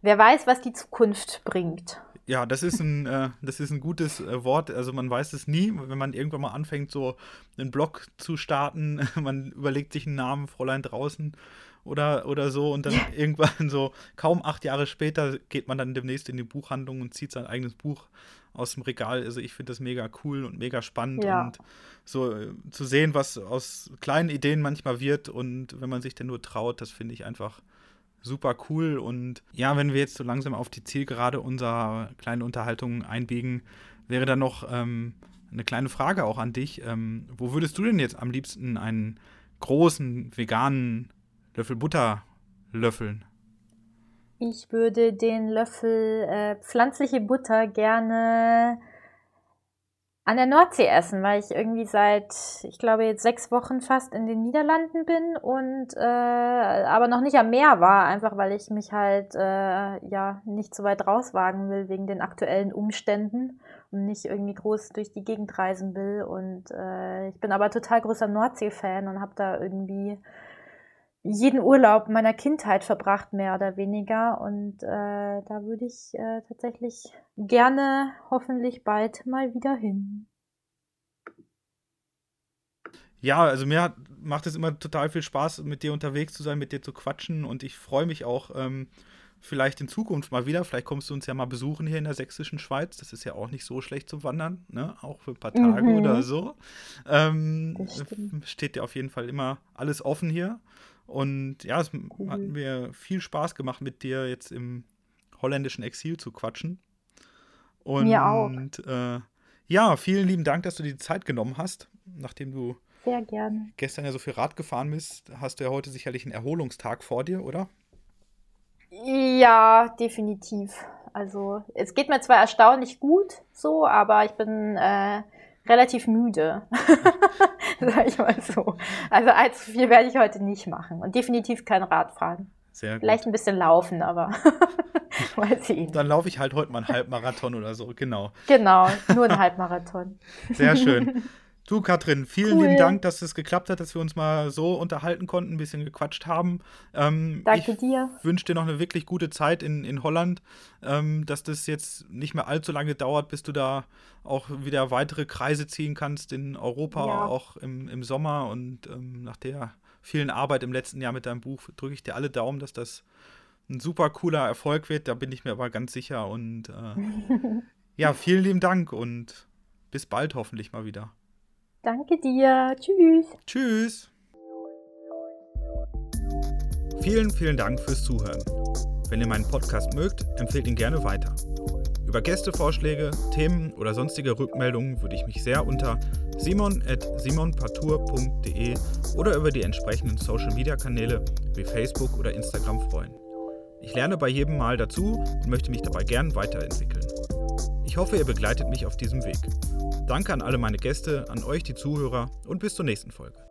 wer weiß, was die Zukunft bringt. Ja, das ist ein, äh, das ist ein gutes äh, Wort. Also man weiß es nie, wenn man irgendwann mal anfängt, so einen Blog zu starten. man überlegt sich einen Namen, Fräulein draußen. Oder, oder so und dann irgendwann so kaum acht Jahre später geht man dann demnächst in die Buchhandlung und zieht sein eigenes Buch aus dem Regal. Also ich finde das mega cool und mega spannend Ja. und so äh, zu sehen, was aus kleinen Ideen manchmal wird und wenn man sich denn nur traut, das finde ich einfach super cool. Und ja, wenn wir jetzt so langsam auf die Zielgerade unserer kleinen Unterhaltung einbiegen, wäre da noch ähm, eine kleine Frage auch an dich. Ähm, wo würdest du denn jetzt am liebsten einen großen veganen Löffel Butter löffeln? Ich würde den Löffel äh, pflanzliche Butter gerne an der Nordsee essen, weil ich irgendwie seit, ich glaube, jetzt sechs Wochen fast in den Niederlanden bin und äh, aber noch nicht am Meer war, einfach weil ich mich halt äh, ja nicht so weit rauswagen will wegen den aktuellen Umständen und nicht irgendwie groß durch die Gegend reisen will. Und äh, ich bin aber total großer Nordsee-Fan und habe da irgendwie jeden Urlaub meiner Kindheit verbracht, mehr oder weniger. Und äh, da würde ich äh, tatsächlich gerne hoffentlich bald mal wieder hin. Ja, also mir hat, macht es immer total viel Spaß, mit dir unterwegs zu sein, mit dir zu quatschen und ich freue mich auch ähm, vielleicht in Zukunft mal wieder. Vielleicht kommst du uns ja mal besuchen hier in der sächsischen Schweiz. Das ist ja auch nicht so schlecht zum Wandern, ne? Auch für ein paar Tage Mhm. oder so. Ähm, steht dir auf jeden Fall immer alles offen hier. Und ja, es Cool. hat mir viel Spaß gemacht, mit dir jetzt im holländischen Exil zu quatschen. Und Mir auch. Äh, ja, vielen lieben Dank, dass du dir die Zeit genommen hast, nachdem du Sehr gerne. gestern ja so viel Rad gefahren bist, hast du ja heute sicherlich einen Erholungstag vor dir, oder? Ja, definitiv. Also es geht mir zwar erstaunlich gut so, aber ich bin äh, relativ müde. Sag ich mal so. Also allzu viel werde ich heute nicht machen. Und definitiv kein Radfahren. Sehr gut. Vielleicht ein bisschen laufen, aber mal sehen. Dann laufe ich halt heute mal einen Halbmarathon oder so, genau. Genau, nur ein Halbmarathon. Sehr schön. Du, Katrin, vielen Cool. lieben Dank, dass es geklappt hat, dass wir uns mal so unterhalten konnten, ein bisschen gequatscht haben. Ähm, Danke ich dir. wünsche dir noch eine wirklich gute Zeit in, in Holland, ähm, dass das jetzt nicht mehr allzu lange dauert, bis du da auch wieder weitere Kreise ziehen kannst in Europa, Ja. auch im, im Sommer. Und ähm, nach der vielen Arbeit im letzten Jahr mit deinem Buch drücke ich dir alle Daumen, dass das ein super cooler Erfolg wird. Da bin ich mir aber ganz sicher. Und äh, ja, vielen lieben Dank und bis bald hoffentlich mal wieder. Danke dir. Tschüss. Tschüss. Vielen, vielen Dank fürs Zuhören. Wenn ihr meinen Podcast mögt, empfehlt ihn gerne weiter. Über Gästevorschläge, Themen oder sonstige Rückmeldungen würde ich mich sehr unter simon.simonpartour.de oder über die entsprechenden Social Media Kanäle wie Facebook oder Instagram freuen. Ich lerne bei jedem Mal dazu und möchte mich dabei gern weiterentwickeln. Ich hoffe, ihr begleitet mich auf diesem Weg. Danke an alle meine Gäste, an euch die Zuhörer und bis zur nächsten Folge.